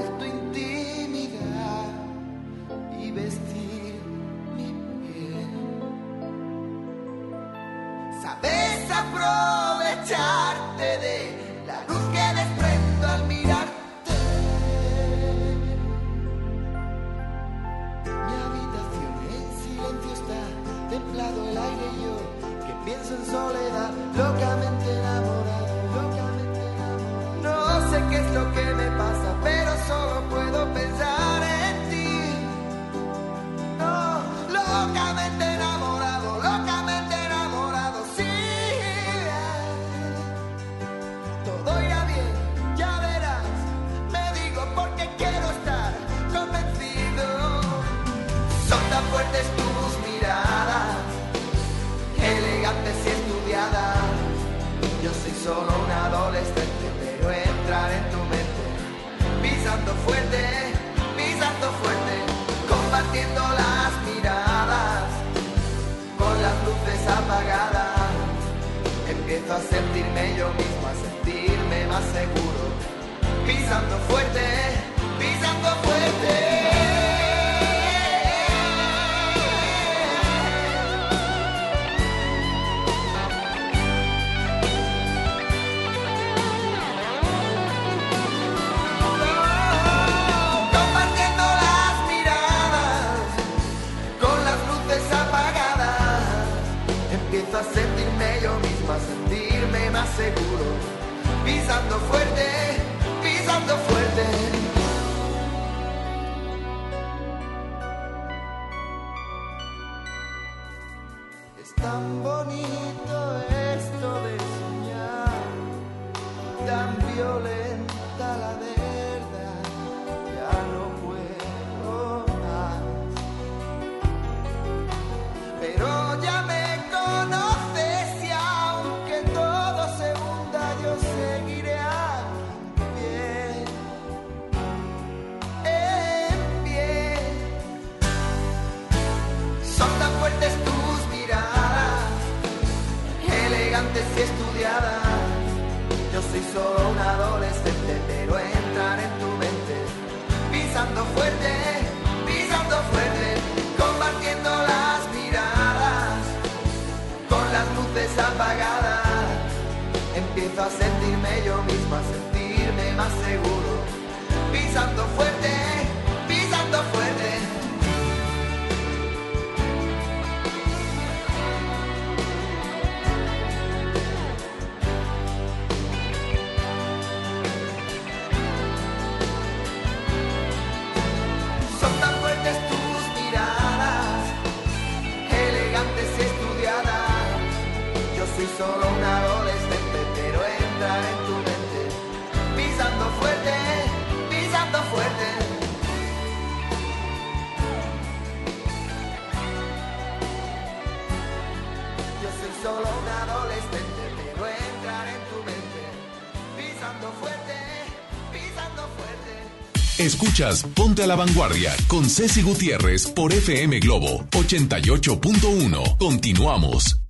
solo un adolescente, pero entra en tu mente, pisando fuerte, pisando fuerte. Yo soy solo un adolescente, pero entrar en tu mente, pisando fuerte, pisando fuerte. Escuchas Ponte a la Vanguardia con Ceci Gutiérrez por FM Globo 88.1. Continuamos.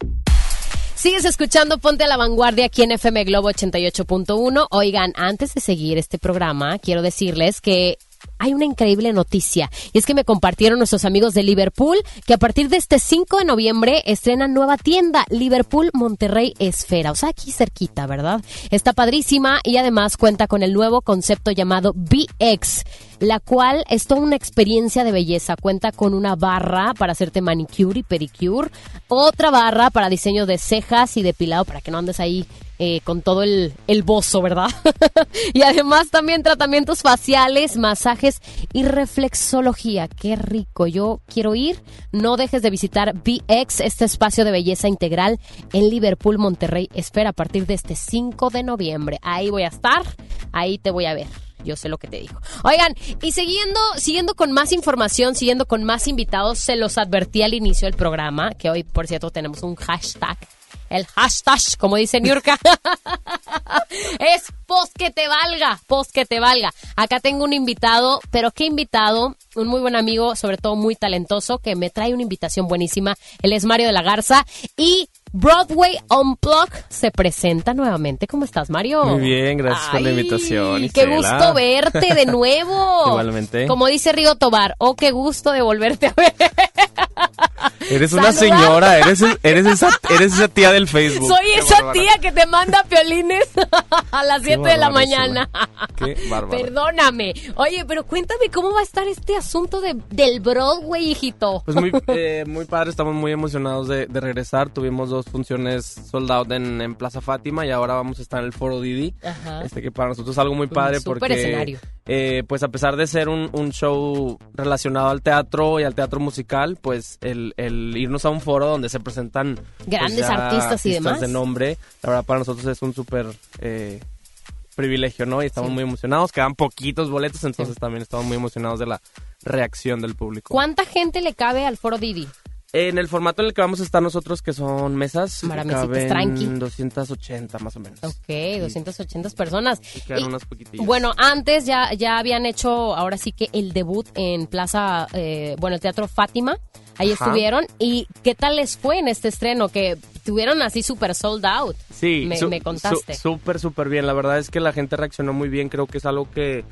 Sigues escuchando Ponte a la Vanguardia aquí en FM Globo 88.1. Oigan, antes de seguir este programa, quiero decirles que hay una increíble noticia y es que me compartieron nuestros amigos de Liverpool que a partir de este 5 de noviembre estrenan nueva tienda Liverpool Monterrey Esfera, o sea, aquí cerquita, ¿verdad? Está padrísima y además cuenta con el nuevo concepto llamado BX, la cual es toda una experiencia de belleza. Cuenta con una barra para hacerte manicure y pedicure, otra barra para diseño de cejas y depilado para que no andes ahí eh, con todo el, el bozo, ¿verdad? y además también tratamientos faciales, masajes y reflexología. Qué rico. Yo quiero ir. No dejes de visitar BX, este espacio de belleza integral en Liverpool, Monterrey. Espera a partir de este 5 de noviembre. Ahí voy a estar. Ahí te voy a ver. Yo sé lo que te digo. Oigan, y siguiendo, siguiendo con más información, siguiendo con más invitados, se los advertí al inicio del programa, que hoy, por cierto, tenemos un hashtag el hashtag, como dice Niurka, es post que te valga, post que te valga. Acá tengo un invitado, pero qué invitado, un muy buen amigo, sobre todo muy talentoso, que me trae una invitación buenísima. Él es Mario de la Garza y Broadway Unplugged se presenta nuevamente. ¿Cómo estás, Mario? Muy bien, gracias por la invitación. Qué Isela. gusto verte de nuevo. Igualmente. Como dice Rigo Tobar, oh, qué gusto de volverte a ver. Eres una señora, eres, eres, esa, eres esa tía del Facebook. Soy Qué esa tía que te manda piolines a las 7 de la mañana. Qué bárbaro. Perdóname. Oye, pero cuéntame cómo va a estar este asunto de, del Broadway, hijito. Pues muy, eh, muy padre, estamos muy emocionados de, de regresar. Tuvimos dos funciones sold out en, en Plaza Fátima y ahora vamos a estar en el Foro Didi. Ajá. Este que para nosotros es algo muy padre Un súper porque escenario. Eh, pues a pesar de ser un, un show relacionado al teatro y al teatro musical, pues el, el irnos a un foro donde se presentan pues, Grandes artistas y demás. de nombre, la verdad para nosotros es un súper eh, privilegio, ¿no? Y estamos muy emocionados, quedan poquitos boletos, entonces también estamos muy emocionados de la reacción del público. ¿Cuánta gente le cabe al Foro Didi? En el formato en el que vamos a estar nosotros, que son mesas, caben tranqui. 280 más o menos. Ok, 280 personas. quedan Y, unas poquitillas. Bueno, antes ya, ya habían hecho, ahora sí que el debut en Plaza, eh, bueno, el Teatro Fátima. Ahí Ajá. estuvieron. ¿Y qué tal les fue en este estreno? Que tuvieron así súper sold out. Sí, me, su- me contaste. su- Súper, súper bien. La verdad es que la gente reaccionó muy bien. Creo que es algo que,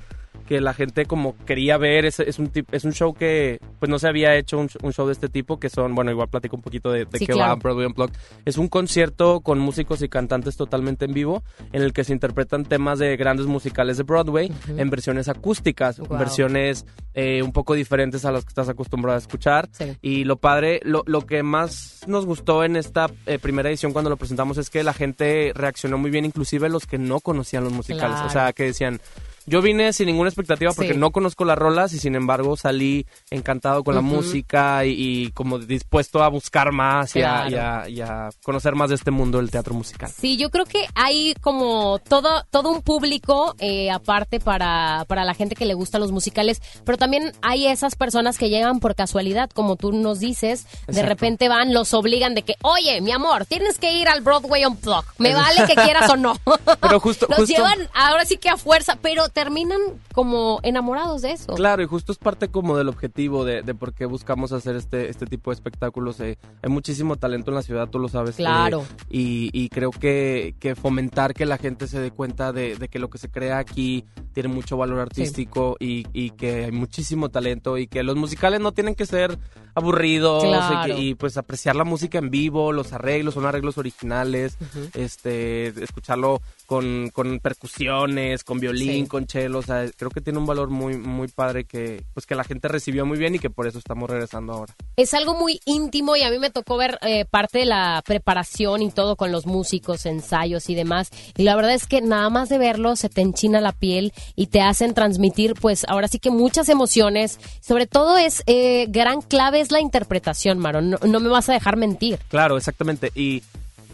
que la gente como quería ver. Es, es un, es un show que pues no se había hecho un, un show de este tipo, que son, bueno, igual platico un poquito de, de Sí, qué claro. va Broadway Unplugged. Es un concierto con músicos y cantantes totalmente en vivo, en el que se interpretan temas de grandes musicales de Broadway en versiones acústicas, Wow. versiones eh, un poco diferentes a las que estás acostumbrado a escuchar. Sí. Y lo padre, lo, lo que más nos gustó en esta eh, primera edición cuando lo presentamos es que la gente reaccionó muy bien, inclusive los que no conocían los musicales. Claro. O sea, que decían, yo vine sin ninguna expectativa porque Sí. no conozco las rolas y sin embargo salí encantado con la música y, y como dispuesto a buscar más y a- y, a, y a conocer más de este mundo del teatro musical. Sí, yo creo que hay como todo, todo un público eh, aparte para, para la gente que le gustan los musicales, pero también hay esas personas que llegan por casualidad, como tú nos dices, de repente van, los obligan de que, oye, mi amor, tienes que ir al Broadway Unplugged, me vale que quieras o no. Pero justo, los justo- llevan ahora sí que a fuerza, pero terminan como enamorados de eso. Claro, y justo es parte como del objetivo de, de por qué buscamos hacer este, este tipo de espectáculos. Eh, hay muchísimo talento en la ciudad, tú lo sabes. Claro. eh, y, y creo que, que fomentar que la gente se dé cuenta de, de que lo que se crea aquí tiene mucho valor artístico y, y que hay muchísimo talento y que los musicales no tienen que ser aburridos y Claro. que- y, pues apreciar la música en vivo, los arreglos, son arreglos originales, este escucharlo con, con percusiones, con violín, Sí. con cello, o sea, creo que tiene un valor muy muy padre que pues que la gente recibió muy bien y que por eso estamos regresando ahora. Es algo muy íntimo y a mí me tocó ver eh, parte de la preparación y todo con los músicos, ensayos y demás. Y la verdad es que nada más de verlo se te enchina la piel y te hacen transmitir, pues ahora sí que muchas emociones. Sobre todo es, eh, gran clave es la interpretación, Maro. No, no me vas a dejar mentir. Claro, exactamente. Y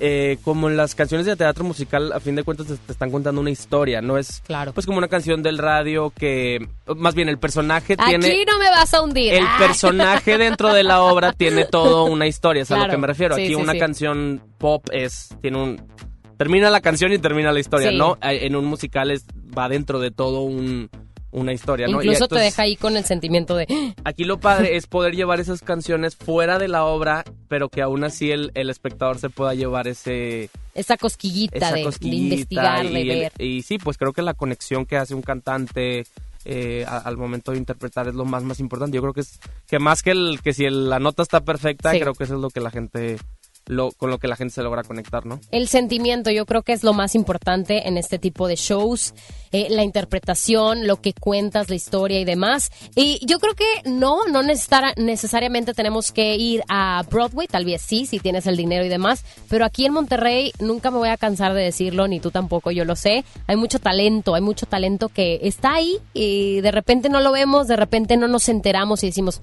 eh, como en las canciones de teatro musical, a fin de cuentas te, te están contando una historia, no es claro. pues como una canción del radio que más bien el personaje tiene Aquí no me vas a hundir. el Ah. personaje dentro de la obra tiene todo una historia, es a lo que me refiero. Sí, Aquí sí, una sí. canción pop es tiene un termina la canción y termina la historia, Sí. ¿no? Eh, En un musical es va dentro de todo un una historia, ¿no? Y Incluso te deja ahí con el sentimiento de... "Ah, Aquí lo padre es poder llevar esas canciones fuera de la obra, pero que aún así el, el espectador se pueda llevar ese Esa cosquillita, esa de, investigar, y, de el- y sí, pues creo que la conexión que hace un cantante eh, a- al momento de interpretar es lo más más importante. Yo creo que es que más que el que si el- la nota está perfecta, Sí. creo que eso es lo que la gente lo con lo que la gente se logra conectar, ¿no? El sentimiento, yo creo que es lo más importante en este tipo de shows, eh, la interpretación, lo que cuentas, la historia y demás. Y yo creo que no, no necesariamente tenemos que ir a Broadway, tal vez sí, si tienes el dinero y demás, pero aquí en Monterrey nunca me voy a cansar de decirlo, ni tú tampoco, yo lo sé. Hay mucho talento, hay mucho talento que está ahí y de repente no lo vemos, de repente no nos enteramos y decimos...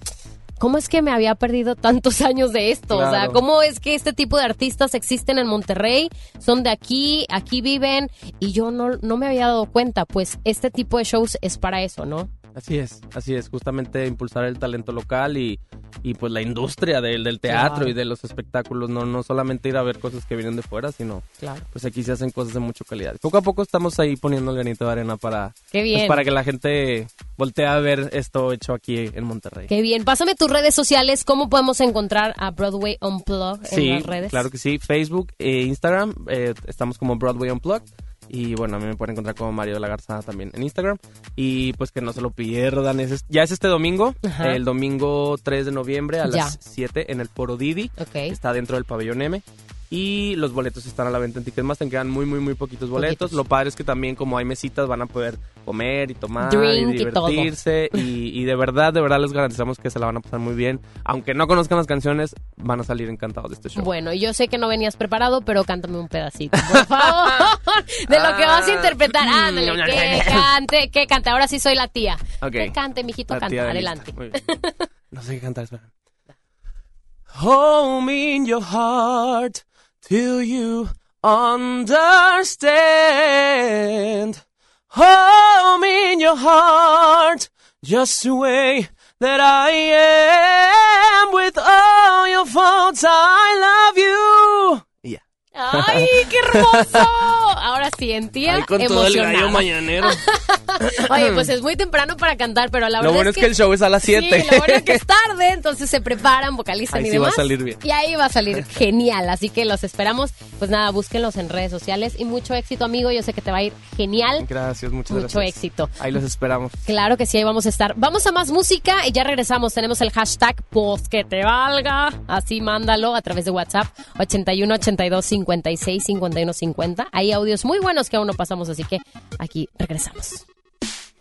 ¿Cómo es que me había perdido tantos años de esto? O sea. ¿cómo es que este tipo de artistas existen en Monterrey? Son de aquí, aquí viven y yo no, no me había dado cuenta. Pues este tipo de shows es para eso, ¿no? Así es, así es, justamente impulsar el talento local y, y pues la industria del, del teatro Claro. y de los espectáculos, no, no solamente ir a ver cosas que vienen de fuera, sino Claro. pues aquí se hacen cosas de mucha calidad. Poco a poco estamos ahí poniendo el granito de arena para, Qué bien. pues, para que la gente voltee a ver esto hecho aquí en Monterrey. Qué bien. Pásame tus redes sociales. ¿Cómo podemos encontrar a Broadway Unplugged en las redes? claro que sí, Facebook e Instagram, eh, estamos como Broadway Unplugged. Y bueno, a mí me pueden encontrar como Mario de la Garza también en Instagram. Y pues que no se lo pierdan. es- ya es este domingo, Ajá. el domingo 3 de noviembre a Ya. las 7 en el Foro Didi. Ok. Está dentro del pabellón M. Y los boletos están a la venta en Ticketmaster. Quedan muy, muy, muy poquitos boletos. Poquitos. Lo padre es que también, como hay mesitas, van a poder comer y tomar Drink y divertirse. Y, y de verdad, de verdad les garantizamos que se la van a pasar muy bien. Aunque no conozcan las canciones, van a salir encantados de este show. Bueno, yo sé que no venías preparado, pero cántame un pedacito, por favor, de lo que vas a interpretar. Ah. Ándale, que cante, que cante. Ahora sí soy la tía. Que cante, mijito, La canta. Adelante. No sé qué cantar, espera. Hold me in your heart till you understand. Hold me in your heart just the way that I am with all your faults. I love you. ¡Ay, qué hermoso! Ahora sí, en tía, Ahí con todo el gallo mañanero. Oye, pues es muy temprano para cantar, pero la Lo verdad bueno es que el show es a las Sí, 7. lo bueno es que es tarde, entonces se preparan, vocalizan Ahí y sí va a demás. salir bien. Y ahí va a salir genial, así que los esperamos. Pues nada, búsquenlos en redes sociales y mucho éxito, amigo. Yo sé que te va a ir genial. Gracias, muchas Mucho gracias. éxito. Ahí los esperamos. Claro que sí, ahí vamos a estar. Vamos a más música y ya regresamos. Tenemos el hashtag pues que te valga. Así mándalo a través de WhatsApp 81 82 56 51 50. Hay audios muy buenos que aún no pasamos, así que aquí regresamos.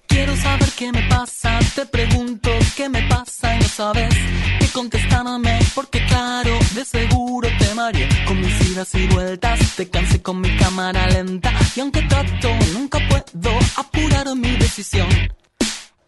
Quiero saber qué me pasa, te pregunto qué me pasa y no sabes qué contestarme, porque claro, de seguro te mareé con mis idas y vueltas, te cansé con mi cámara lenta y aunque trato, nunca puedo apurar mi decisión.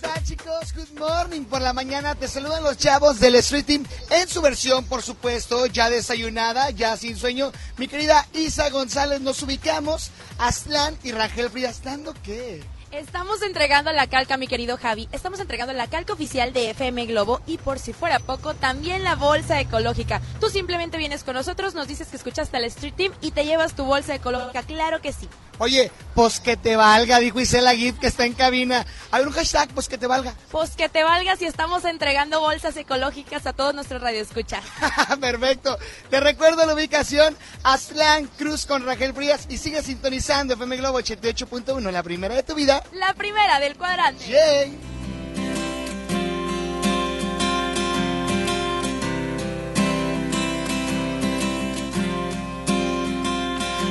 ¿Qué tal chicos? Good morning. Por la mañana te saludan los chavos del Street Team en su versión, por supuesto, ya desayunada, ya sin sueño. Mi querida Isa González, nos ubicamos. Aslan y Rangel Frías, ¿dando qué? Estamos entregando la calca, mi querido Javi. Estamos entregando la calca oficial de FM Globo y por si fuera poco, también la bolsa ecológica. Tú simplemente vienes con nosotros, nos dices que escuchaste al Street Team y te llevas tu bolsa ecológica. Claro que sí. Oye, pues que te valga, dijo Isela Gibb que está en cabina. A ver, un hashtag, pues que te valga. Pues que te valga si estamos entregando bolsas ecológicas a todos nuestros radioescuchas. Perfecto. Te recuerdo la ubicación, Aslan Cruz con Rangel Frías y sigue sintonizando FM Globo 88.1, la primera de tu vida. La primera del cuadrante. Yay.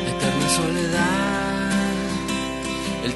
eterna soledad.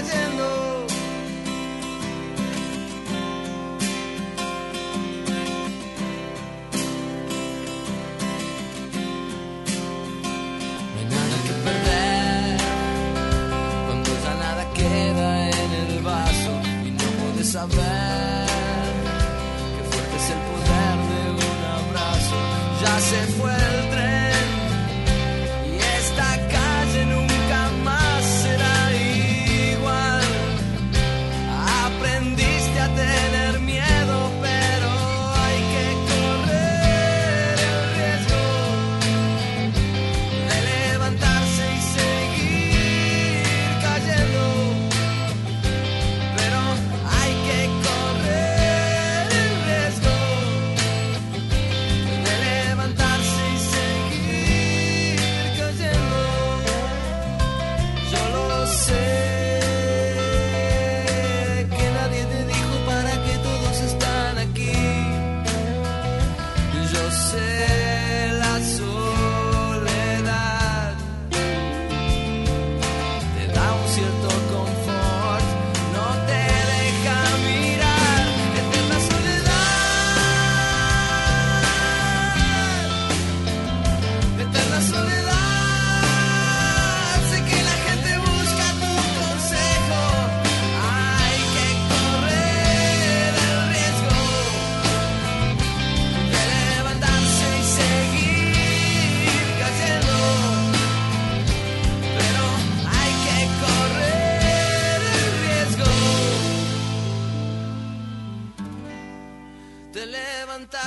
cayendo. Hay nada que perder cuando ya nada queda en el vaso y no puedes saber qué fuerte es el poder de un abrazo. Ya se fue el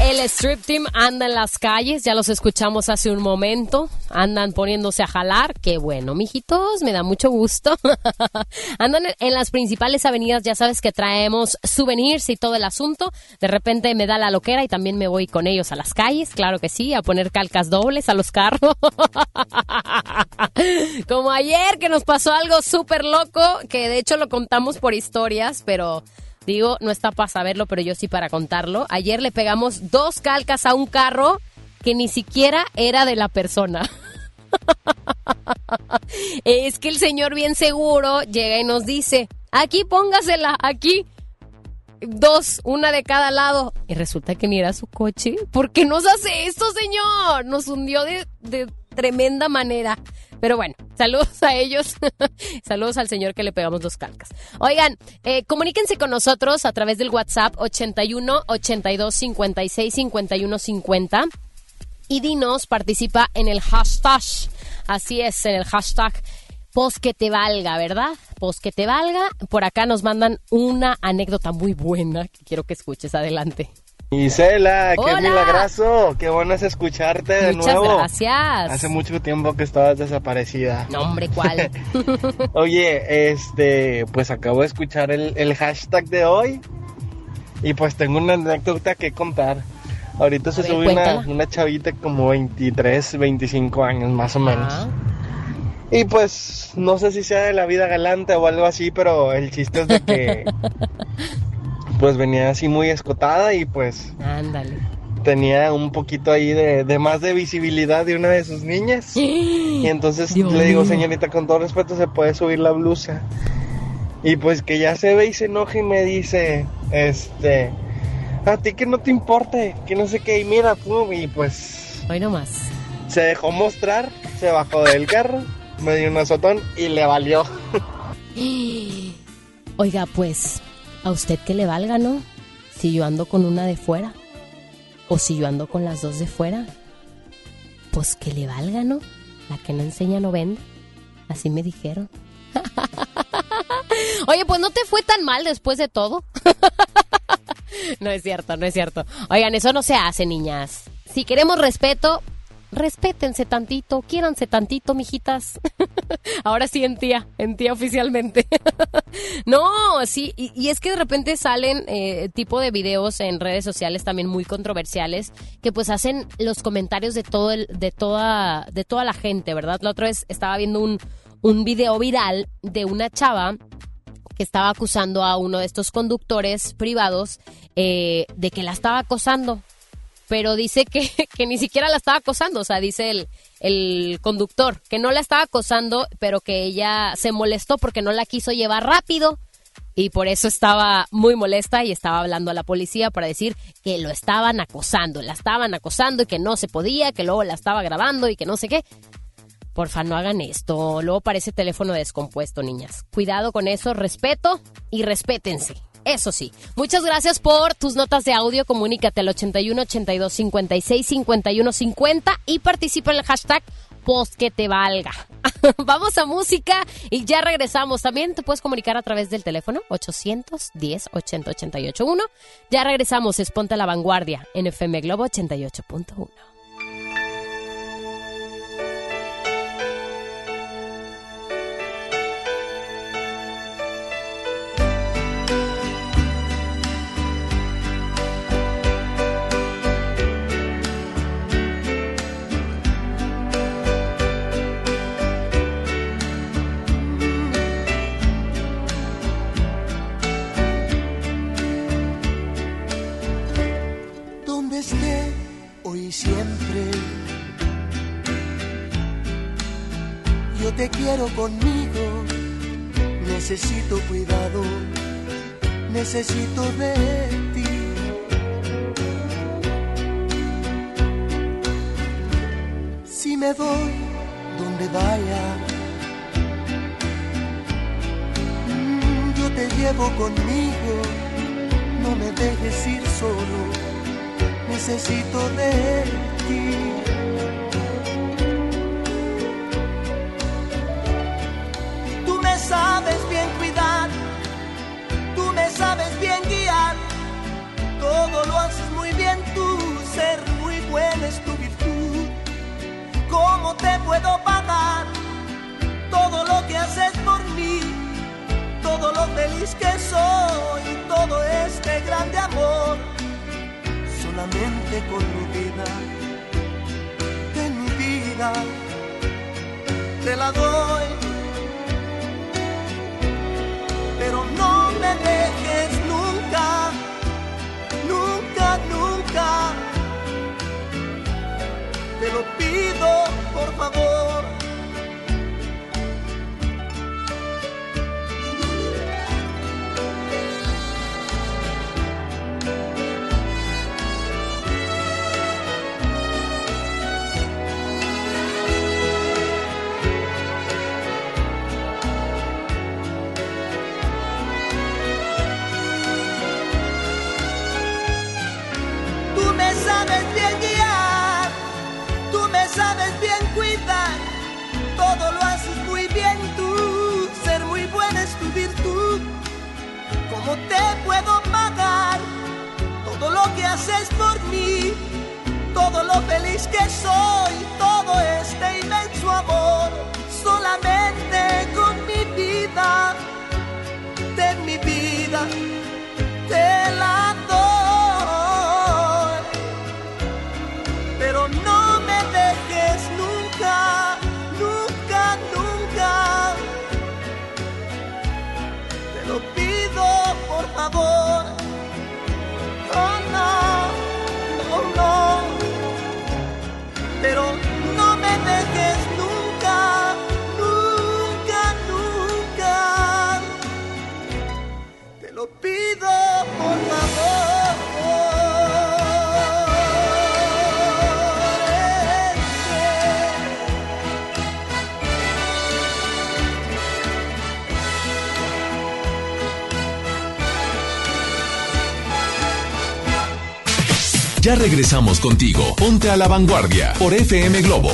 El Strip Team anda en las calles, ya los escuchamos hace un momento, andan poniéndose a jalar, qué bueno, mijitos, me da mucho gusto. andan en las principales avenidas, ya sabes que traemos souvenirs y todo el asunto, de repente me da la loquera y también me voy con ellos a las calles, claro que sí, a poner calcas dobles a los carros. Como ayer que nos pasó algo súper loco, que de hecho lo contamos por historias, pero Digo, no está para saberlo, pero yo sí para contarlo. Ayer le pegamos dos calcas a un carro que ni siquiera era de la persona. es que el señor bien seguro llega y nos dice, aquí póngasela, aquí. Dos, una de cada lado. Y resulta que ni era su coche. ¿Por qué nos hace esto, señor? Nos hundió de, de tremenda manera. Pero bueno, saludos a ellos. saludos al señor que le pegamos dos calcas. Oigan, eh, comuníquense con nosotros a través del WhatsApp 81 82 56 51 50 y dinos, participa en el hashtag. Así es, en el hashtag Pos que te valga, ¿verdad? Pos que te valga. Por acá nos mandan una anécdota muy buena que quiero que escuches. Adelante. Isela, qué milagroso, qué bueno es escucharte de Muchas nuevo. gracias. Hace mucho tiempo que estabas desaparecida. No, hombre, ¿cuál? Oye, este, pues acabo de escuchar el, el hashtag de hoy y pues tengo una anécdota que contar. Ahorita se ver, sube una, una chavita como 23, 25 años más o menos. Ah. Y pues no sé si sea de la vida galante o algo así, pero el chiste es de que pues venía así muy escotada y pues Ándale. tenía un poquito ahí de, de más de visibilidad de una de sus niñas. Y entonces Dios le digo, señorita, con todo respeto, se puede subir la blusa. Y pues que ya se ve y se enoja y me dice, este, a ti que no te importe, que no sé qué, y mira, pum, y pues... Hoy nomás. Se dejó mostrar, se bajó del carro, me dio un azotón y le valió. Oiga, pues, a usted que le valga, ¿no? Si yo ando con una de fuera. O si yo ando con las dos de fuera. Pues que le valga, ¿no? La que no enseña no vende. Así me dijeron. Oye, pues no te fue tan mal después de todo. no es cierto, no es cierto. Oigan, eso no se hace, niñas. Si queremos respeto, respétense tantito, quiéranse tantito, mijitas. Ahora sí en tía, en tía oficialmente. no, sí, y, y es que de repente salen eh, tipo de videos en redes sociales también muy controversiales que pues hacen los comentarios de todo el, de toda, de toda la gente, ¿verdad? La otra vez estaba viendo un, un video viral de una chava que estaba acusando a uno de estos conductores privados eh, de que la estaba acosando pero dice que, que ni siquiera la estaba acosando, o sea, dice el, el conductor, que no la estaba acosando, pero que ella se molestó porque no la quiso llevar rápido y por eso estaba muy molesta y estaba hablando a la policía para decir que lo estaban acosando, la estaban acosando y que no se podía, que luego la estaba grabando y que no sé qué. Porfa, no hagan esto. Luego parece teléfono descompuesto, niñas. Cuidado con eso, respeto y respétense. Eso sí. Muchas gracias por tus notas de audio. Comunícate al 81 82 56 51 50 y participa en el hashtag Post valga. Vamos a música y ya regresamos. También te puedes comunicar a través del teléfono 810 80 88 1. Ya regresamos. Es Ponte a la Vanguardia en FM Globo 88.1. necesito de Ya regresamos contigo. Ponte a la vanguardia por FM Globo.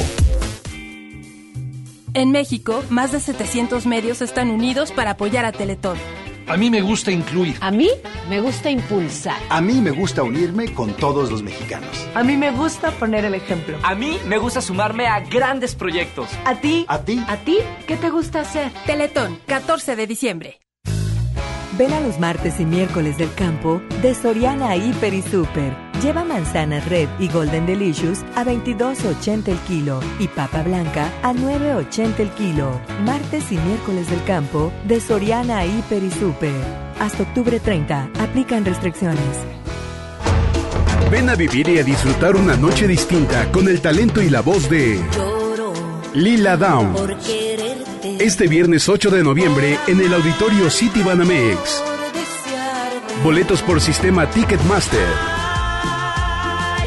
En México, más de 700 medios están unidos para apoyar a Teletón. A mí me gusta incluir. A mí me gusta impulsar. A mí me gusta unirme con todos los mexicanos. A mí me gusta poner el ejemplo. A mí me gusta sumarme a grandes proyectos. ¿A ti? ¿A ti? ¿A ti? ¿Qué te gusta hacer? Teletón, 14 de diciembre. Ven a los martes y miércoles del campo de Soriana Hiper y Super. Lleva manzanas Red y Golden Delicious a 22.80 el kilo y papa blanca a 9.80 el kilo. Martes y miércoles del campo de Soriana Hiper y Super. Hasta octubre 30. Aplican restricciones. Ven a vivir y a disfrutar una noche distinta con el talento y la voz de Lila Downs. Este viernes 8 de noviembre en el auditorio City Banamex. Boletos por sistema Ticketmaster.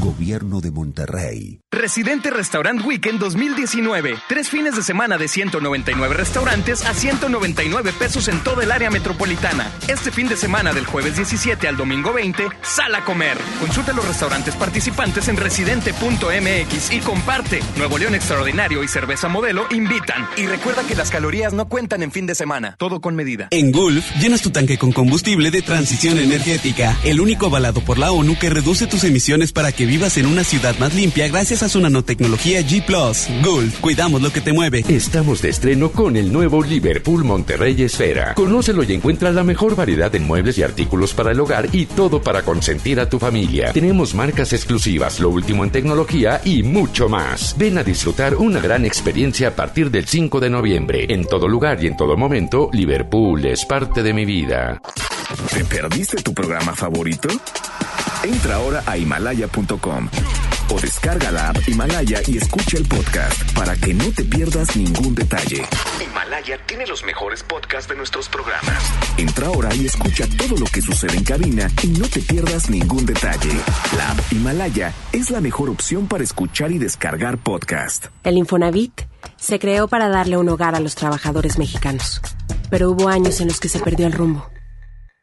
Gobierno de Monterrey. Residente Restaurant Weekend 2019. Tres fines de semana de 199 restaurantes a 199 pesos en toda el área metropolitana. Este fin de semana del jueves 17 al domingo 20, sal a comer. Consulta los restaurantes participantes en residente.mx y comparte. Nuevo León Extraordinario y Cerveza Modelo invitan. Y recuerda que las calorías no cuentan en fin de semana. Todo con medida. En Gulf, llenas tu tanque con combustible de transición energética. El único avalado por la ONU que reduce tus emisiones para que vivas en una ciudad más limpia gracias a su nanotecnología G ⁇ Gulf, cuidamos lo que te mueve. Estamos de estreno con el nuevo Liverpool Monterrey Esfera. Conócelo y encuentra la mejor variedad en muebles y artículos para el hogar y todo para consentir a tu familia. Tenemos marcas exclusivas, lo último en tecnología y mucho más. Ven a disfrutar una gran experiencia a partir del 5 de noviembre. En todo lugar y en todo momento, Liverpool es parte de mi vida. ¿Te perdiste tu programa favorito? Entra ahora a himalaya.com o descarga la app Himalaya y escucha el podcast para que no te pierdas ningún detalle. Himalaya tiene los mejores podcasts de nuestros programas. Entra ahora y escucha todo lo que sucede en cabina y no te pierdas ningún detalle. La app Himalaya es la mejor opción para escuchar y descargar podcast. El Infonavit se creó para darle un hogar a los trabajadores mexicanos, pero hubo años en los que se perdió el rumbo.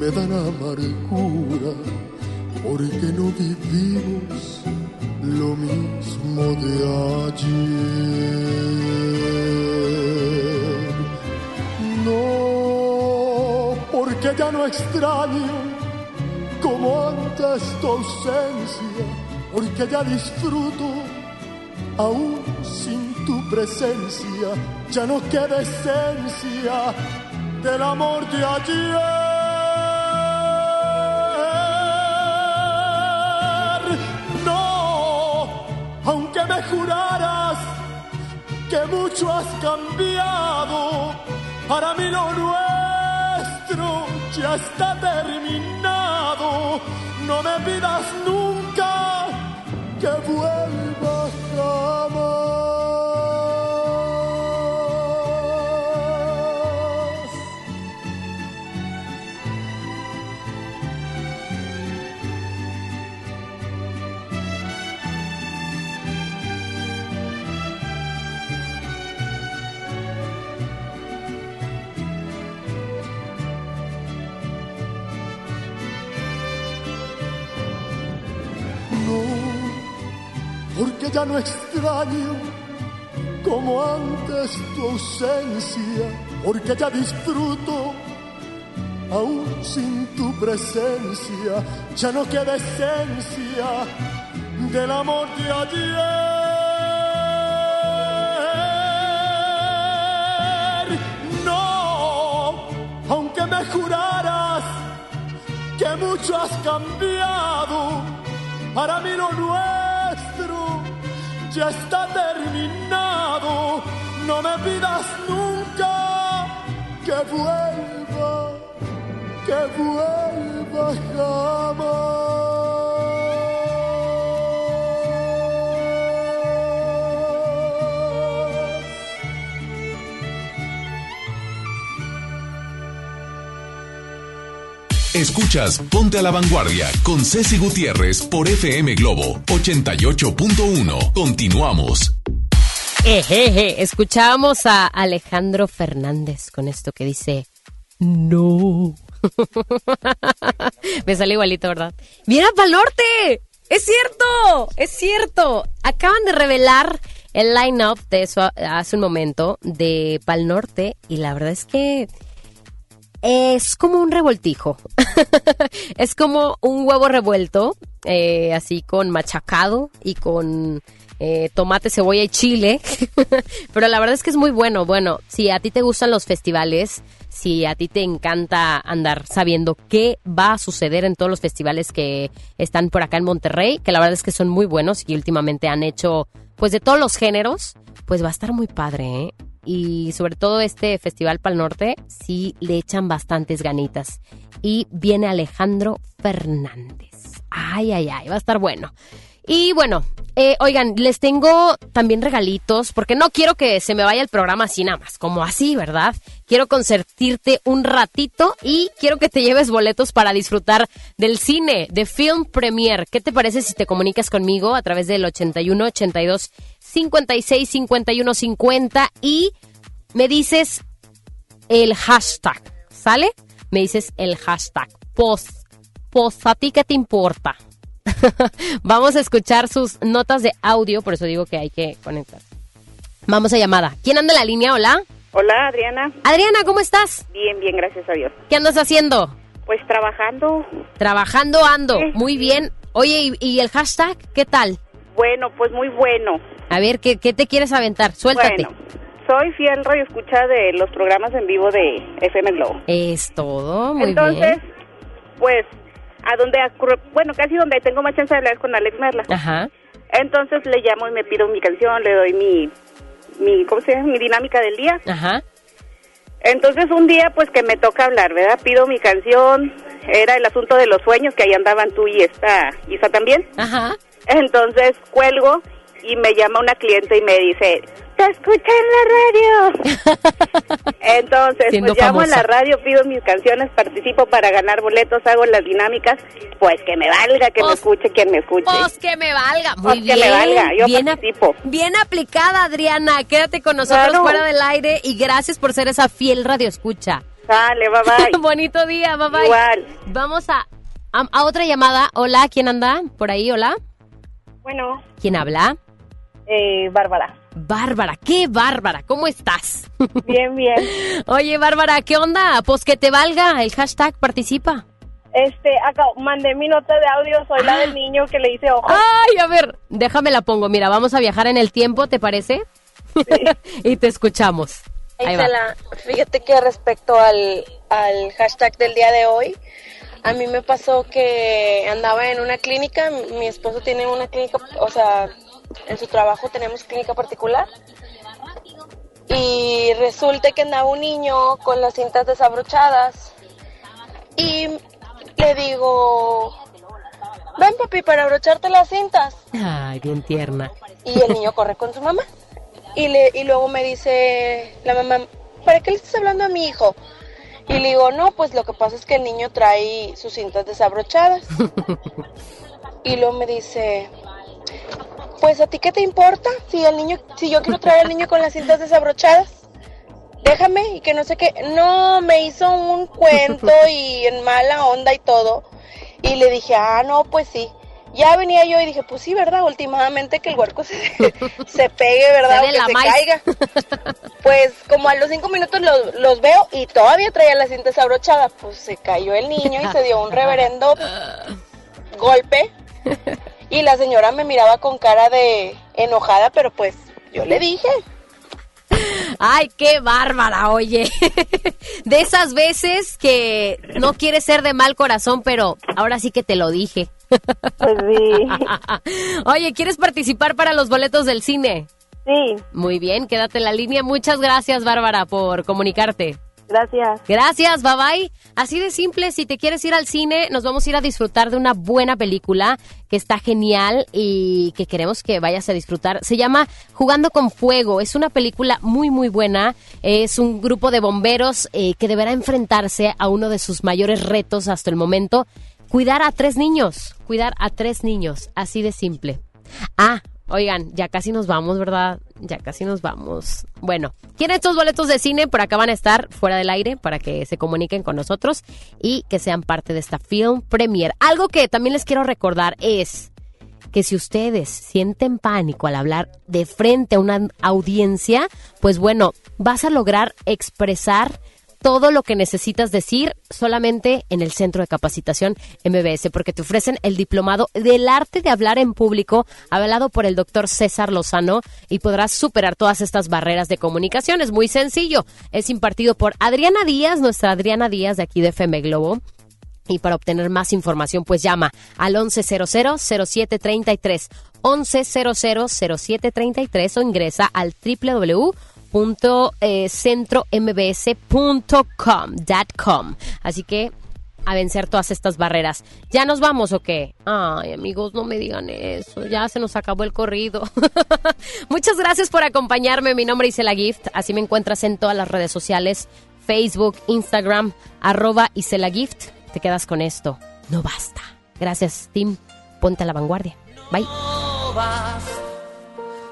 me dan amargura porque no vivimos lo mismo de ayer. No, porque ya no extraño como antes tu ausencia, porque ya disfruto aún sin tu presencia, ya no queda esencia del amor de ayer. Me juraras que mucho has cambiado, para mí lo nuevo ya está terminado. No me pidas nunca que vuelva jamás. Ya no extraño como antes tu ausencia, porque ya disfruto aún sin tu presencia, ya no queda esencia del amor de ayer. No, aunque me juraras que mucho has cambiado, para mí lo nuestro ya está terminado. No me pidas nunca que vuelva, que vuelva jamás. Escuchas Ponte a la Vanguardia con Ceci Gutiérrez por FM Globo 88.1. Continuamos. Ejeje, escuchábamos a Alejandro Fernández con esto que dice no. Me sale igualito, ¿verdad? ¡Mira Pal Norte! ¡Es cierto! ¡Es cierto! Acaban de revelar el line-up de eso hace un momento de Pal Norte y la verdad es que es como un revoltijo. es como un huevo revuelto, eh, así con machacado y con eh, tomate, cebolla y chile. Pero la verdad es que es muy bueno. Bueno, si a ti te gustan los festivales, si a ti te encanta andar sabiendo qué va a suceder en todos los festivales que están por acá en Monterrey, que la verdad es que son muy buenos y últimamente han hecho pues de todos los géneros, pues va a estar muy padre, ¿eh? Y sobre todo este Festival Pal Norte sí le echan bastantes ganitas. Y viene Alejandro Fernández. Ay, ay, ay, va a estar bueno. Y bueno, eh, oigan, les tengo también regalitos, porque no quiero que se me vaya el programa así nada más, como así, ¿verdad? Quiero consentirte un ratito y quiero que te lleves boletos para disfrutar del cine, de Film Premier. ¿Qué te parece si te comunicas conmigo a través del 81 82 56 51 50 y me dices el hashtag, ¿sale? Me dices el hashtag, post, post, ¿a ti qué te importa? Vamos a escuchar sus notas de audio, por eso digo que hay que conectar. Vamos a llamada. ¿Quién anda en la línea? Hola. Hola, Adriana. Adriana, ¿cómo estás? Bien, bien, gracias a Dios. ¿Qué andas haciendo? Pues trabajando. Trabajando ando. Muy bien. Oye, ¿y, y el hashtag? ¿Qué tal? Bueno, pues muy bueno. A ver, ¿qué, qué te quieres aventar? Suéltate. Bueno, soy fiel radio escucha de los programas en vivo de FM Globo. Es todo, muy Entonces, bien. pues, a donde, bueno, casi donde tengo más chance de hablar es con Alex Merla. Ajá. Entonces le llamo y me pido mi canción, le doy mi, mi, ¿cómo se llama? Mi dinámica del día. Ajá. Entonces un día pues que me toca hablar, ¿verdad? Pido mi canción, era el asunto de los sueños, que ahí andaban tú y esta Isa también. Ajá. Entonces cuelgo y me llama una cliente y me dice, te escuché en la radio. Entonces, Siendo pues llamo a la radio, pido mis canciones, participo para ganar boletos, hago las dinámicas, pues que me valga, que me escuche quien me escuche. Pues que me valga. Muy Pues que bien. me valga, yo bien, participo. bien aplicada, Adriana. Quédate con nosotros Claro. fuera del aire y gracias por ser esa fiel radio escucha. Dale, bye bye. Bonito día, bye bye. Igual. Vamos a, a, a otra llamada. Hola, ¿quién anda? Por ahí, hola. Bueno, ¿Quién habla? eh, Bárbara. Bárbara, qué Bárbara, ¿cómo estás? Bien, bien. Oye, Bárbara, ¿qué onda? Pues que te valga el hashtag participa. Este, acá mandé mi nota de audio, soy la del niño que le hice ojos. Ay, a ver, déjame la pongo. Mira, vamos a viajar en el tiempo, ¿te parece? y te escuchamos. Ahí va. Fíjate que respecto al, al hashtag del día de hoy, a mí me pasó que andaba en una clínica, mi esposo tiene una clínica, o sea, en su trabajo tenemos clínica particular. Y resulta que andaba un niño con las cintas desabrochadas Y le digo, ven papi para abrocharte las cintas. Ay, bien tierna. Y el niño corre con su mamá. Y, le, y luego me dice la mamá, ¿para qué le estás hablando a mi hijo? Y le digo, no, pues lo que pasa es que el niño trae sus cintas desabrochadas. y luego me dice, pues a ti qué te importa si el niño, si yo quiero traer al niño con las cintas desabrochadas. Déjame y que no sé qué. No, me hizo un cuento y en mala onda y todo. Y le dije, ah, no, pues sí. Ya venía yo y dije, pues sí, ¿verdad? Últimamente que el huerco se, se pegue, ¿verdad? O que se maíz. caiga. Pues como a los cinco minutos los, los veo y todavía traía la cinta desabrochada. Pues se cayó el niño y se dio un reverendo golpe. Y la señora me miraba con cara de enojada, pero pues yo le dije. Ay, qué bárbara, oye. De esas veces que no quieres ser de mal corazón, pero ahora sí que te lo dije. Pues Oye, ¿quieres participar para los boletos del cine? Sí. Muy bien, quédate en la línea. Muchas gracias, Bárbara, por comunicarte. Gracias. Gracias, bye bye. Así de simple, si te quieres ir al cine, nos vamos a ir a disfrutar de una buena película que está genial y que queremos que vayas a disfrutar. Se llama Jugando con Fuego. Es una película muy, muy buena. Es un grupo de bomberos eh, que deberá enfrentarse a uno de sus mayores retos hasta el momento. Cuidar a tres niños. Cuidar a tres niños. Así de simple. Ah, oigan, ya casi nos vamos, ¿verdad? Ya casi nos vamos. Bueno, ¿quieren estos boletos de cine? Por acá van a estar fuera del aire para que se comuniquen con nosotros y que sean parte de esta film premiere. Algo que también les quiero recordar es que si ustedes sienten pánico al hablar de frente a una audiencia, pues bueno, vas a lograr expresar todo lo que necesitas decir solamente en el Centro de Capacitación MBS, porque te ofrecen el diplomado del arte de hablar en público, avalado por el doctor César Lozano, y podrás superar todas estas barreras de comunicación. Es muy sencillo. Es impartido por Adriana Díaz, nuestra Adriana Díaz de aquí de FM Globo. Y para obtener más información, pues llama al 1100-0733, 1100-0733 o ingresa al www.centrombs.com. Así que a vencer todas estas barreras. ¿Ya nos vamos o qué? Ay, amigos, no me digan eso. Ya se nos acabó el corrido. Muchas gracias por acompañarme. Mi nombre es Isela Gift. Así me encuentras en todas las redes sociales. Facebook, Instagram, arroba Isela Gift. Te quedas con esto. No basta. Gracias, Tim. Ponte a la vanguardia. Bye. No basta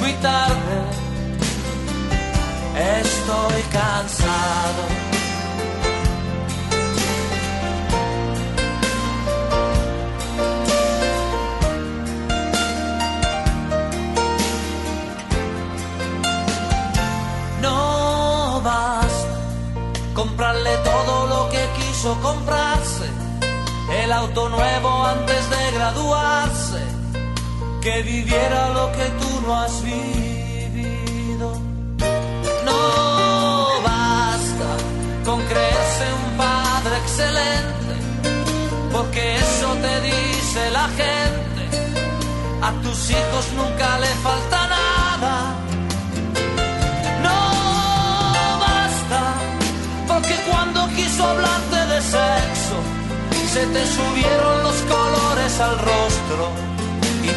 Muy tarde, estoy cansado. No basta comprarle todo lo que quiso comprarse, el auto nuevo antes de graduarse, que viviera lo que tú no has vivido. No basta con creerse un padre excelente, porque eso te dice la gente. A tus hijos nunca le falta nada. No basta, porque cuando quiso hablarte de sexo, se te subieron los colores al rostro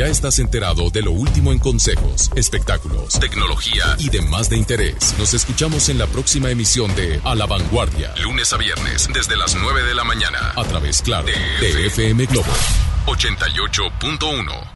Ya estás enterado de lo último en consejos, espectáculos, tecnología y demás de interés. Nos escuchamos en la próxima emisión de A la Vanguardia, lunes a viernes desde las 9 de la mañana a través, claro, de FM Globo 88.1.